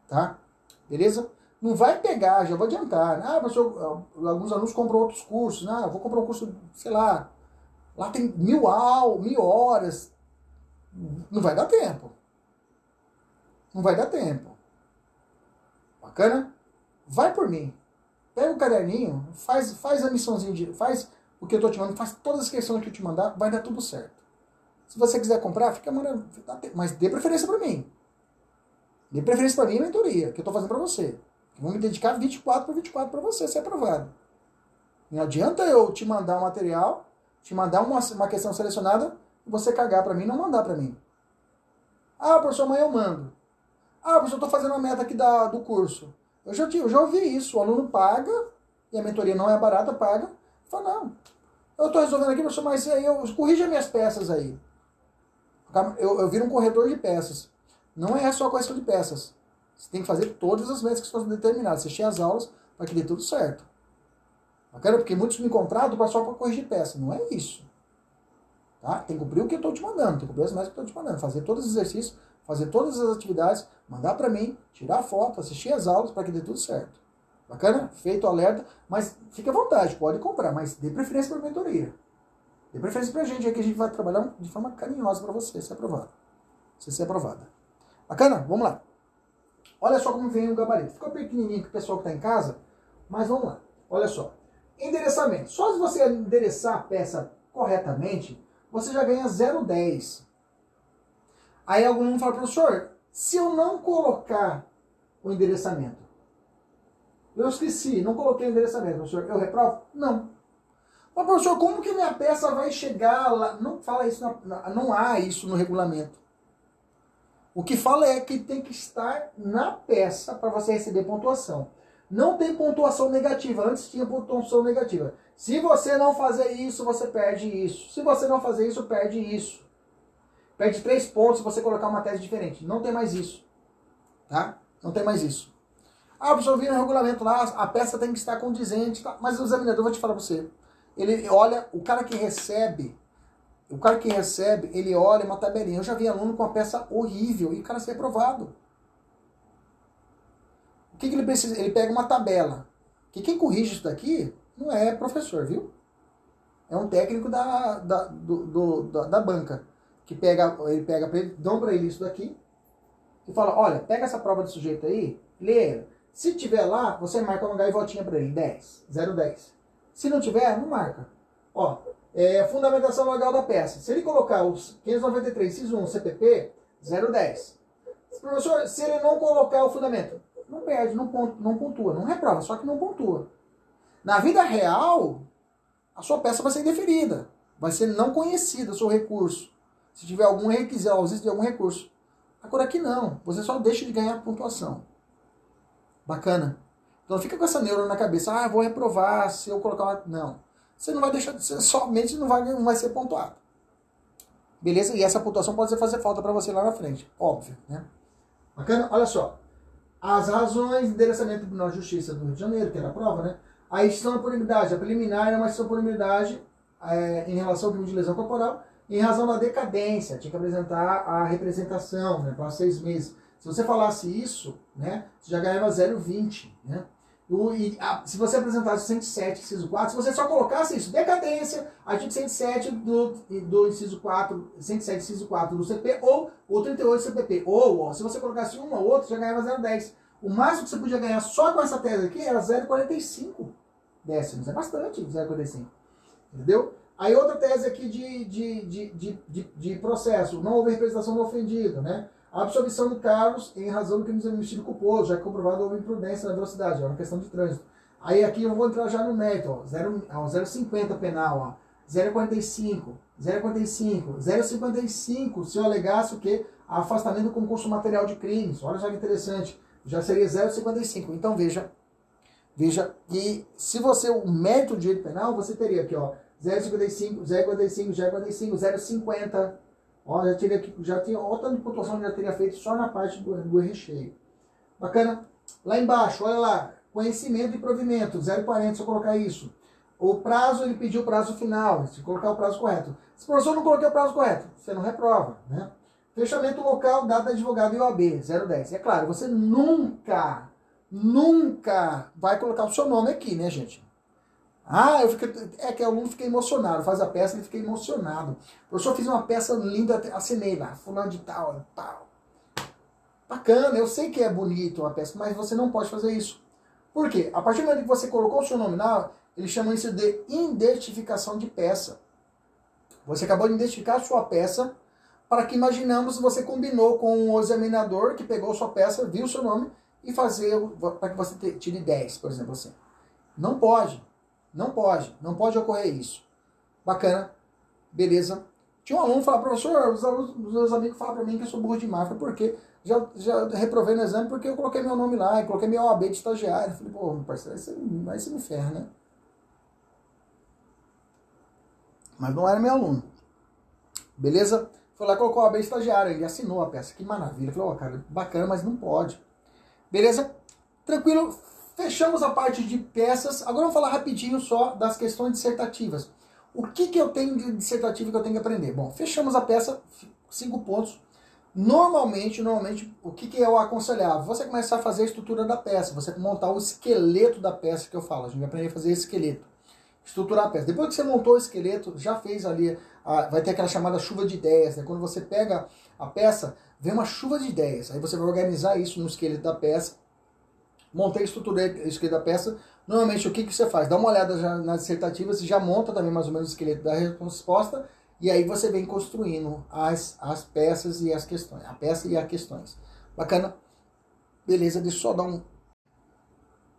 Tá? Beleza? Não vai pegar, já vou adiantar. Ah, professor, alguns alunos compram outros cursos. Ah, vou comprar um curso, sei lá, lá tem mil, au, mil horas. Não vai dar tempo. Não vai dar tempo. Bacana? Vai por mim. Pega o caderninho, faz, faz a missãozinha, de, faz o que eu estou te mandando, faz todas as questões que eu te mandar, vai dar tudo certo. Se você quiser comprar, fica maravilhoso. Mas dê preferência para mim. Dê preferência para mim e mentoria, que eu estou fazendo para você. Eu vou me dedicar 24 por 24 para você ser aprovado. Não adianta eu te mandar um material, te mandar uma, uma questão selecionada e você cagar para mim não mandar para mim. Ah, professor, amanhã eu mando. Ah, professor, eu estou fazendo a meta aqui da, do curso. Eu já, eu já ouvi isso. O aluno paga, e a mentoria não é barata, paga. Fala, não, eu estou resolvendo aqui, professor, mas aí eu corrija minhas peças aí. Eu, eu viro um corredor de peças. Não é só questão de peças. Você tem que fazer todas as metas que estão determinadas. Assistir as aulas para que dê tudo certo. Bacana? Porque muitos me contratam só para corrigir peça. Não é isso. Tá? Tem que cumprir o que eu estou te mandando. Tem que cumprir as metas que eu estou te mandando. Fazer todos os exercícios fazer todas as atividades, mandar para mim, tirar foto, assistir as aulas para que dê tudo certo. Bacana? Feito o alerta, mas fique à vontade, pode comprar, mas dê preferência para a mentoria. Dê preferência para a gente, aí que a gente vai trabalhar de forma carinhosa para você ser aprovado. Você ser aprovada. Bacana? Vamos lá. Olha só como vem o gabarito. Ficou pequenininho para o pessoal que está em casa, mas vamos lá. Olha só. Endereçamento. Só se você endereçar a peça corretamente, você já ganha 0,10. Aí algum fala, professor, se eu não colocar o endereçamento, eu esqueci, não coloquei o endereçamento, professor, eu reprovo? Não. Mas, professor, como que minha peça vai chegar lá? Não fala isso, não há isso no regulamento. O que fala é que tem que estar na peça para você receber pontuação. Não tem pontuação negativa. Antes tinha pontuação negativa. Se você não fazer isso, você perde isso. Se você não fazer isso, perde isso. Perde três pontos se você colocar uma tese diferente. Não tem mais isso. Tá? Não tem mais isso. Ah, professor, vi no regulamento lá, a peça tem que estar condizente. Tá? Mas o examinador vai te falar para você. Ele olha, o cara que recebe, o cara que recebe, ele olha uma tabelinha. Eu já vi aluno com uma peça horrível e o cara ser aprovado. O que, que ele precisa? Ele pega uma tabela. Que quem corrige isso daqui não é professor, viu? É um técnico da, da, do, do, da, da banca. Que pega, ele pega pra ele, dão para ele isso daqui e fala: olha, pega essa prova de sujeito aí, lê Se tiver lá, você marca uma gaivotinha para ele, 10, 010. Se não tiver, não marca. Ó, é, fundamentação legal da peça. Se ele colocar os 593, CIS 1, CPP, 010. Professor, se ele não colocar o fundamento, não perde, não, pontua, não pontua, não reprova, só que não pontua. Na vida real, a sua peça vai ser indeferida, vai ser não conhecida, o seu recurso. Se tiver algum requisito, ausência de algum recurso. Agora aqui não, você só deixa de ganhar pontuação. Bacana. Então fica com essa neura na cabeça, ah, vou reprovar se eu colocar uma... Não. Você não vai deixar, você somente não vai, não vai ser pontuado. Beleza? E essa pontuação pode fazer falta para você lá na frente. Óbvio, né? Bacana? Olha só. As razões de endereçamento do Tribunal de Justiça do Rio de Janeiro, que era a prova, né? A punibilidade. A preliminar é uma extinção da punibilidade é, em relação ao crime de lesão corporal em razão da decadência. Tinha que apresentar a representação, né? Para seis meses. Se você falasse isso, né? Você já ganhava 0,20, né? O, e, a, se você apresentasse 107, inciso 4, se você só colocasse isso, decadência, artigo 107 do, do inciso 4, 107, inciso 4 do CP, ou o 38 do CPP. Ou, ó, se você colocasse uma ou outra, já ganhava 0,10. O máximo que você podia ganhar só com essa tese aqui era 0,45 décimos. É bastante 0,45. Entendeu? Aí outra tese aqui de, de, de, de, de, de processo, não houve representação do ofendido, né? A absolvição do Carlos em razão do crime de homicídio culposo, já é comprovado houve imprudência na velocidade, é uma questão de trânsito. Aí aqui eu vou entrar já no mérito, ó, 0,50 penal, ó, 0,45, 0,45, 0,55 se eu alegasse o que? Afastamento do concurso material de crimes. Olha só que interessante. Já seria 0,55. Então veja, veja que se você, o mérito do direito penal, você teria aqui, ó, 0,55, 0,55, 0,55, 0,50, Ó, já, teria, já tinha, olha o tanto de pontuação que já teria feito só na parte do, do recheio. Bacana? Lá embaixo, olha lá, conhecimento e provimento, 0,40, se eu colocar isso. O prazo, ele pediu o prazo final, se colocar o prazo correto. Se o professor não colocar o prazo correto, você não reprova, né? Fechamento local, data advogado e OAB, 010. É claro, você nunca, nunca vai colocar o seu nome aqui, né, gente? Ah, eu fiquei, é que o aluno fica emocionado, faz a peça, ele fica emocionado. Professor, fiz uma peça linda, assinei lá, fulano de tal, tal. Bacana, eu sei que é bonito a peça, mas você não pode fazer isso. Por quê? A partir do momento que você colocou o seu nome lá, eles chamam isso de identificação de peça. Você acabou de identificar a sua peça, para que imaginamos você combinou com o examinador que pegou sua peça, viu seu nome, e fazer para que você tire 10, por exemplo assim. Não pode. Não pode, não pode ocorrer isso. Bacana, beleza. Tinha um aluno que falava, professor, os, os meus amigos falam para mim que eu sou burro demais. Falei, por quê? Já, já reprovei no exame porque eu coloquei meu nome lá, e coloquei meu OAB de estagiário. Eu falei, pô, meu parceiro, aí você me ferra, né? Mas não era meu aluno. Beleza? Foi lá, colocou o OAB de estagiário, ele assinou a peça. Que maravilha. Falei, ó, oh, cara, bacana, mas não pode. Beleza? Tranquilo? Fechamos a parte de peças. Agora vamos falar rapidinho só das questões dissertativas. O que, que eu tenho de dissertativo que eu tenho que aprender? Bom, fechamos a peça, cinco pontos. Normalmente, normalmente, o que, que o aconselhável? Você começar a fazer a estrutura da peça, você montar o esqueleto da peça que eu falo. A gente vai aprender a fazer esqueleto. Estruturar a peça. Depois que você montou o esqueleto, já fez ali, a, vai ter aquela chamada chuva de ideias. Né? Quando você pega a peça, vem uma chuva de ideias. Aí você vai organizar isso no esqueleto da peça montei, estruturei o esqueleto da peça. Normalmente, o que, que você faz? Dá uma olhada já nas dissertativas e já monta também mais ou menos o esqueleto da resposta. E aí você vem construindo as, as peças e as questões. A peça e as questões. Bacana? Beleza, deixa eu só dar um...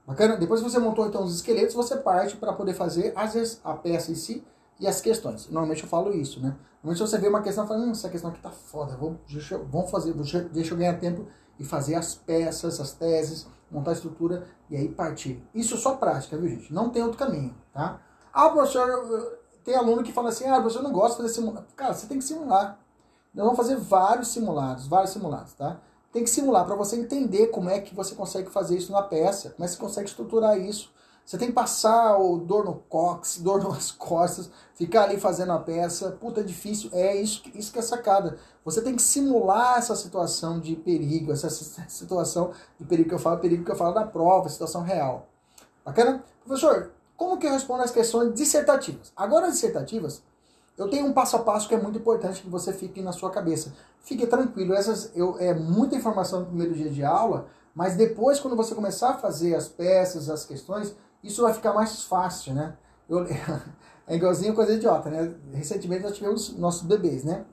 Bacana? Depois que você montou então os esqueletos, você parte para poder fazer as, a peça em si e as questões. Normalmente eu falo isso, né? Normalmente você vê uma questão e fala, hum, essa questão aqui tá foda, vou, deixa, vamos fazer, deixa eu ganhar tempo e fazer as peças, as teses, montar a estrutura e aí partir. Isso é só prática, viu, gente? Não tem outro caminho, tá? Ah, professor, tem aluno que fala assim, ah, professor, eu não gosto de fazer simulado. Cara, você tem que simular. Nós vamos fazer vários simulados, vários simulados, tá? Tem que simular para você entender como é que você consegue fazer isso na peça, como é que você consegue estruturar isso. Você tem que passar o dor no cox, *laughs* dor nas costas, ficar ali fazendo a peça. Puta, é difícil. É isso, isso que é sacada. Você tem que simular essa situação de perigo, essa *laughs* situação de perigo que eu falo, perigo que eu falo da prova, situação real. Bacana? Professor, como que eu respondo as questões dissertativas? Agora, as dissertativas, eu tenho um passo a passo que é muito importante que você fique na sua cabeça. Fique tranquilo, essas eu, é muita informação no primeiro dia de aula, mas depois, quando você começar a fazer as peças, as questões, isso vai ficar mais fácil, né? Eu, *laughs* é igualzinho coisa idiota, né? Recentemente nós tivemos nossos bebês, né?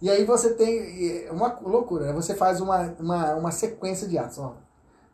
E aí você tem uma loucura, né? Você faz uma, uma, uma sequência de atos, ó.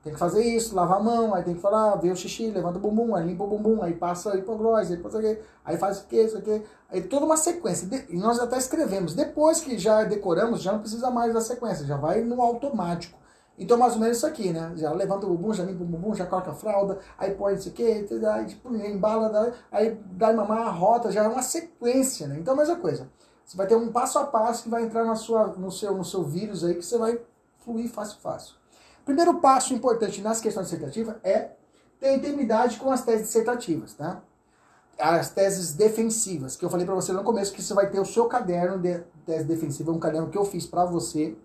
Tem que fazer isso, lavar a mão, aí tem que falar, ver o xixi, levanta o bumbum, aí limpa o bumbum, aí passa hipoglose, aí passa aqui, aí faz o que, isso aqui. Aí toda uma sequência. E nós até escrevemos. Depois que já decoramos, já não precisa mais da sequência, já vai no automático. Então, mais ou menos isso aqui, né? Já levanta o bumbum, já limpa o bumbum, já coloca a fralda, aí põe isso aqui, aí tipo, embala, aí dá mamar a rota, já é uma sequência, né? Então, a mesma coisa. Você vai ter um passo a passo que vai entrar na sua, no, seu, no seu vírus aí, que você vai fluir fácil, fácil. Primeiro passo importante nas questões dissertativas é ter intimidade com as teses dissertativas, tá? As teses defensivas, que eu falei para você no começo, que você vai ter o seu caderno de tese defensiva, um caderno que eu fiz para você.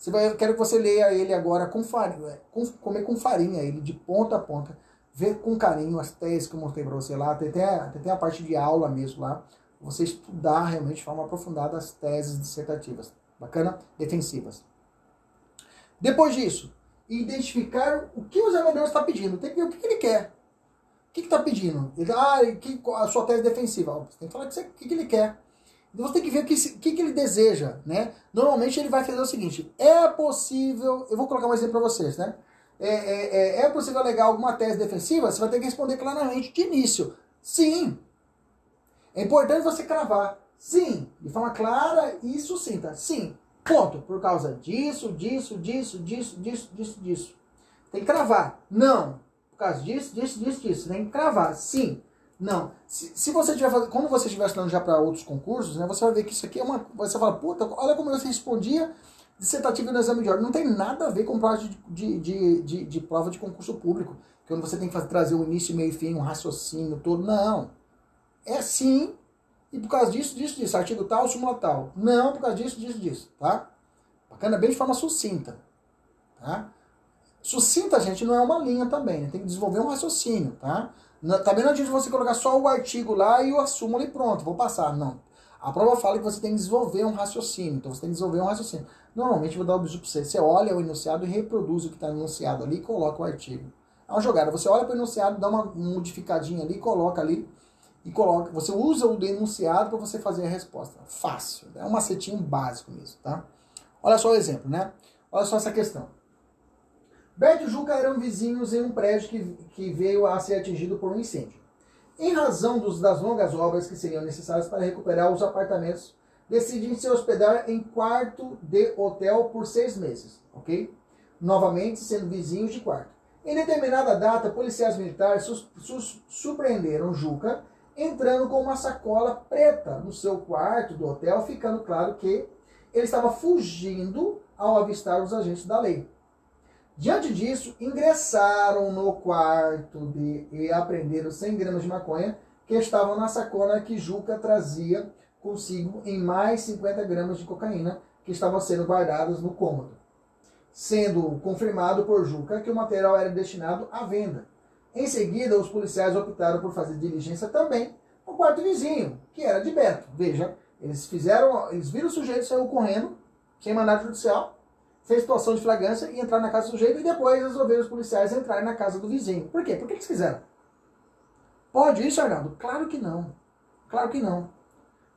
Você vai, eu quero que você leia ele agora com farinha, com, comer com farinha ele de ponta a ponta, ver com carinho as teses que eu mostrei para você lá, tem, tem, tem a parte de aula mesmo lá, você estudar realmente de forma aprofundada as teses dissertativas. Bacana? Defensivas. Depois disso, identificar o que o examinador está pedindo. Tem que ver o que, ele quer. O que está pedindo? Ele, ah, que, a sua tese defensiva. Você tem que falar o que, que ele quer. Então você tem que ver o que, que, que ele deseja. Né? Normalmente ele vai fazer o seguinte: é possível. Eu vou colocar um exemplo para vocês. Né? É, é, é, é possível alegar alguma tese defensiva? Você vai ter que responder claramente de início. Sim. É importante você cravar. Sim. De forma clara e sucinta. Sim. Ponto. Por causa disso, disso, disso, disso, disso, disso, disso. Tem que cravar. Não. Por causa disso, disso, disso, disso. Tem que cravar. Sim. Não. Se, se você tiver fazendo, quando você estiver estudando já para outros concursos, né, você vai ver que isso aqui é uma. Você fala, puta, olha como você respondia dissertativo no exame de ordem. Não tem nada a ver com prova de, de, de, de, de prova de concurso público. Quando você tem que fazer, trazer o início, meio e fim, um raciocínio todo. Não. É sim e por causa disso, disso, disso, artigo tal, súmula tal. Não, por causa disso, disso, disso, tá? Bacana, bem de forma sucinta, tá? Sucinta, gente, não é uma linha também, né? Tem que desenvolver um raciocínio, tá? Também não adianta você colocar só o artigo lá e o súmula e pronto, vou passar. Não. A prova fala que você tem que desenvolver um raciocínio, então você tem que desenvolver um raciocínio. Normalmente, vou dar o bisu para você. Você olha o enunciado e reproduz o que está enunciado ali e coloca o artigo. É uma jogada. Você olha para o enunciado, dá uma modificadinha ali, coloca ali e coloca, você usa o denunciado para você fazer a resposta. Fácil, é um macetinho básico mesmo, tá? Olha só o exemplo, né? Olha só essa questão. Beto e Juca eram vizinhos em um prédio que, que veio a ser atingido por um incêndio. Em razão dos, das longas obras que seriam necessárias para recuperar os apartamentos, decidem se hospedar em quarto de hotel por seis meses, ok? Novamente sendo vizinhos de quarto. Em determinada data, policiais militares surpreenderam Juca entrando com uma sacola preta no seu quarto do hotel, ficando claro que ele estava fugindo ao avistar os agentes da lei. Diante disso, ingressaram no quarto de, e apreenderam 100 gramas de maconha que estavam na sacola que Juca trazia consigo em mais 50 gramas de cocaína que estavam sendo guardadas no cômodo. Sendo confirmado por Juca que o material era destinado à venda. Em seguida, os policiais optaram por fazer diligência também no quarto vizinho, que era de Beto. Veja, eles fizeram, eles viram o sujeito saiu correndo, sem mandado judicial, fez situação de flagrância e entrar na casa do sujeito e depois resolveram os policiais entrarem na casa do vizinho. Por quê? Por que eles fizeram? Pode isso, Arnaldo? Claro que não. Claro que não.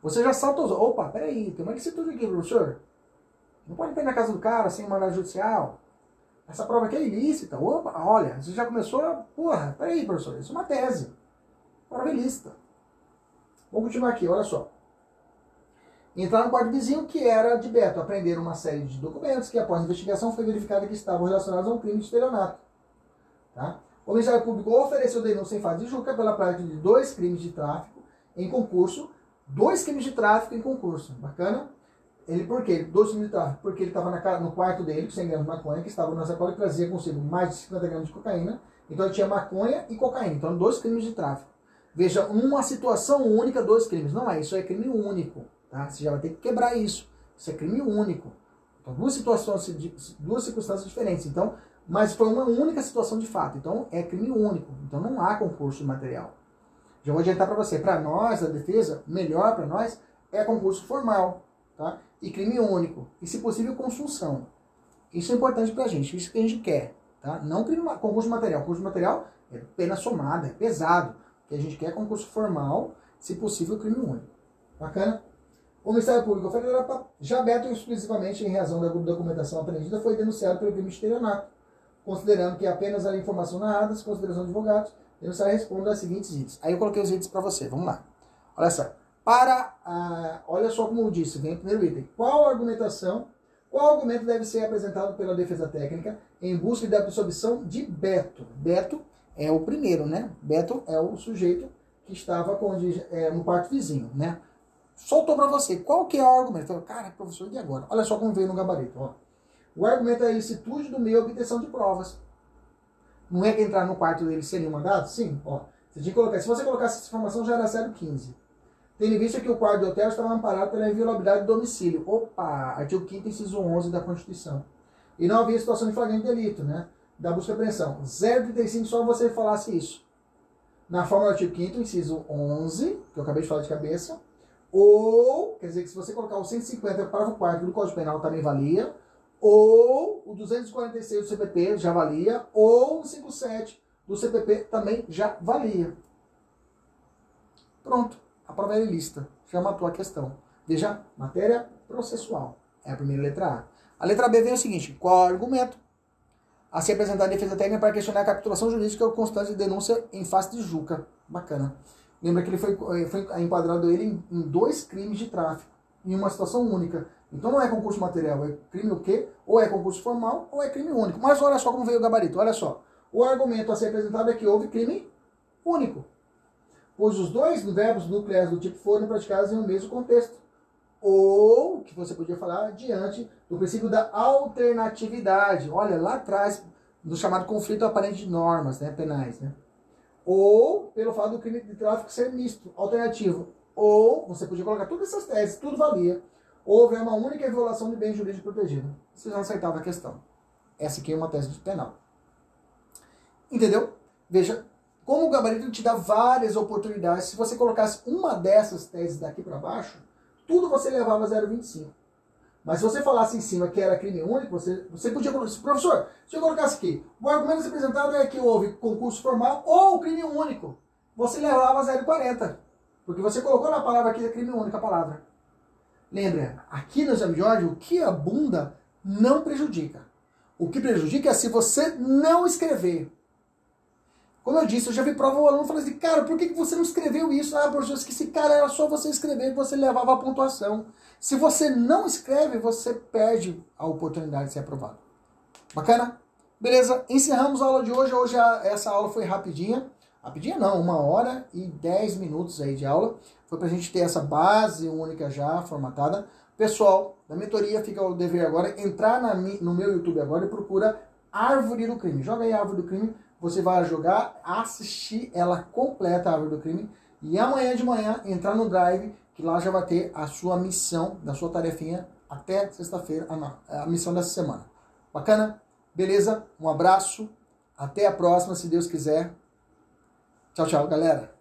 Você já salta os. Opa, peraí, tem uma licitude aqui, professor. Não pode ir na casa do cara sem mandado judicial. Essa prova aqui é ilícita. Opa, olha, você já começou a. Porra, peraí, professor, isso é uma tese. Prova ilícita. Vamos continuar aqui, olha só. Entrar no quarto vizinho, que era de Beto. Aprenderam uma série de documentos que, após investigação, foi verificado que estavam relacionados a um crime de estelionato. Tá? O Ministério Público ofereceu denúncia em fase de Juca pela prática de dois crimes de tráfico em concurso. Dois crimes de tráfico em concurso. Bacana? Ele por quê? Dois crimes de tráfico. Porque ele estava no quarto dele, com 100 gramas de maconha, que estava na sacola e trazia consigo mais de 50 gramas de cocaína. Então tinha maconha e cocaína. Então dois crimes de tráfico. Veja, uma situação única, dois crimes. Não é, isso é crime único. Tá? Você já vai ter que quebrar isso. Isso é crime único. Então, duas situações, duas circunstâncias diferentes. Então, mas foi uma única situação de fato. Então, é crime único. Então, não há concurso material. Já vou adiantar para você. Para nós, a defesa, melhor para nós é concurso formal, tá? E crime único. E, se possível, consunção. Isso é importante para a gente. Isso que a gente quer, tá? Não crime, concurso material. Concurso material é pena somada, é pesado. O que a gente quer é concurso formal, se possível, crime único. Bacana? O Ministério Público Federal, já aberto exclusivamente em razão da documentação apreendida, foi denunciado pelo crime de estelionato, considerando que apenas a informação narrada, consideração de advogados, denunciar responde aos seguintes itens. Aí eu coloquei os itens para você, vamos lá. Olha só. Para, ah, olha só como eu disse, vem o primeiro item. Qual argumentação, qual argumento deve ser apresentado pela defesa técnica em busca da absolvição de Beto? Beto é o primeiro, né? Beto é o sujeito que estava com, é, no quarto vizinho, né? Soltou para você. Qual que é o argumento? Falei, cara, professor, e agora? Olha só como veio no gabarito. Ó. O argumento é a ilicitude do meio obtenção de provas. Não é que entrar no quarto dele sem nenhum mandado? Sim. Ó, você tinha que colocar, se você colocasse essa informação, já era 015. Tendo em vista que o quarto do hotel estava amparado pela inviolabilidade do domicílio. Opa! Artigo 5 inciso 11 da Constituição. E não havia situação de flagrante delito, né? Da busca e apreensão. 035 só você falasse isso. Na forma do artigo 5 inciso 11, que eu acabei de falar de cabeça, ou, quer dizer que se você colocar o 150 para o quarto do Código Penal também valia, ou o 246 do CPP já valia, ou o 57 do CPP também já valia. Pronto, a prova é ilícita. Já matou a questão. Veja, matéria processual. É a primeira letra A. A letra B vem o seguinte: qual argumento a ser apresentado em defesa técnica para questionar a capitulação jurídica ou constante de denúncia em face de Juca? Bacana. Lembra que ele foi, eh, foi enquadrado ele em, dois crimes de tráfico, em uma situação única. Então não é concurso material, é crime o quê? Ou é concurso formal ou é crime único. Mas olha só como veio o gabarito, olha só. O argumento a ser apresentado é que houve crime único, pois os dois verbos nucleares do tipo foram praticados em um mesmo contexto. Ou, que você podia falar, diante do princípio da alternatividade. Olha, lá atrás, do chamado conflito aparente de normas né, penais. Né? Ou pelo fato do crime de tráfico ser misto, alternativo. Ou você podia colocar todas essas teses, tudo valia. Ou uma única violação de bem jurídico protegido. Você já aceitava a questão. Essa aqui é uma tese de penal. Entendeu? Veja, como o gabarito te dá várias oportunidades, se você colocasse uma dessas teses daqui para baixo, tudo você levava 0,25. Mas se você falasse em cima que era crime único, você, você podia colocar. Professor, se eu colocasse aqui, o argumento apresentado é que houve concurso formal ou crime único. Você levava 0,40. Porque você colocou na palavra aqui crime único a palavra. Lembra, aqui no exame de ordem, o que abunda não prejudica. O que prejudica é se você não escrever. Como eu disse, eu já vi prova o aluno falando assim, cara, por que você não escreveu isso? Ah, professor, esqueci, cara, era só você escrever que você levava a pontuação. Se você não escreve, você perde a oportunidade de ser aprovado. Bacana? Beleza, encerramos a aula de hoje. Hoje a, essa aula foi rapidinha. Rapidinha não, uma hora e dez minutos aí de aula. Foi pra gente ter essa base única já formatada. Pessoal, da mentoria fica o dever agora entrar na, no meu YouTube agora e procura Árvore do Crime. Joga aí Árvore do Crime, você vai jogar, assistir ela completa, a Árvore do Crime. E amanhã de manhã entrar no Drive que lá já vai ter a sua missão, da sua tarefinha até sexta-feira, a missão dessa semana. Bacana? Beleza? Um abraço. Até a próxima, se Deus quiser. Tchau, tchau, galera.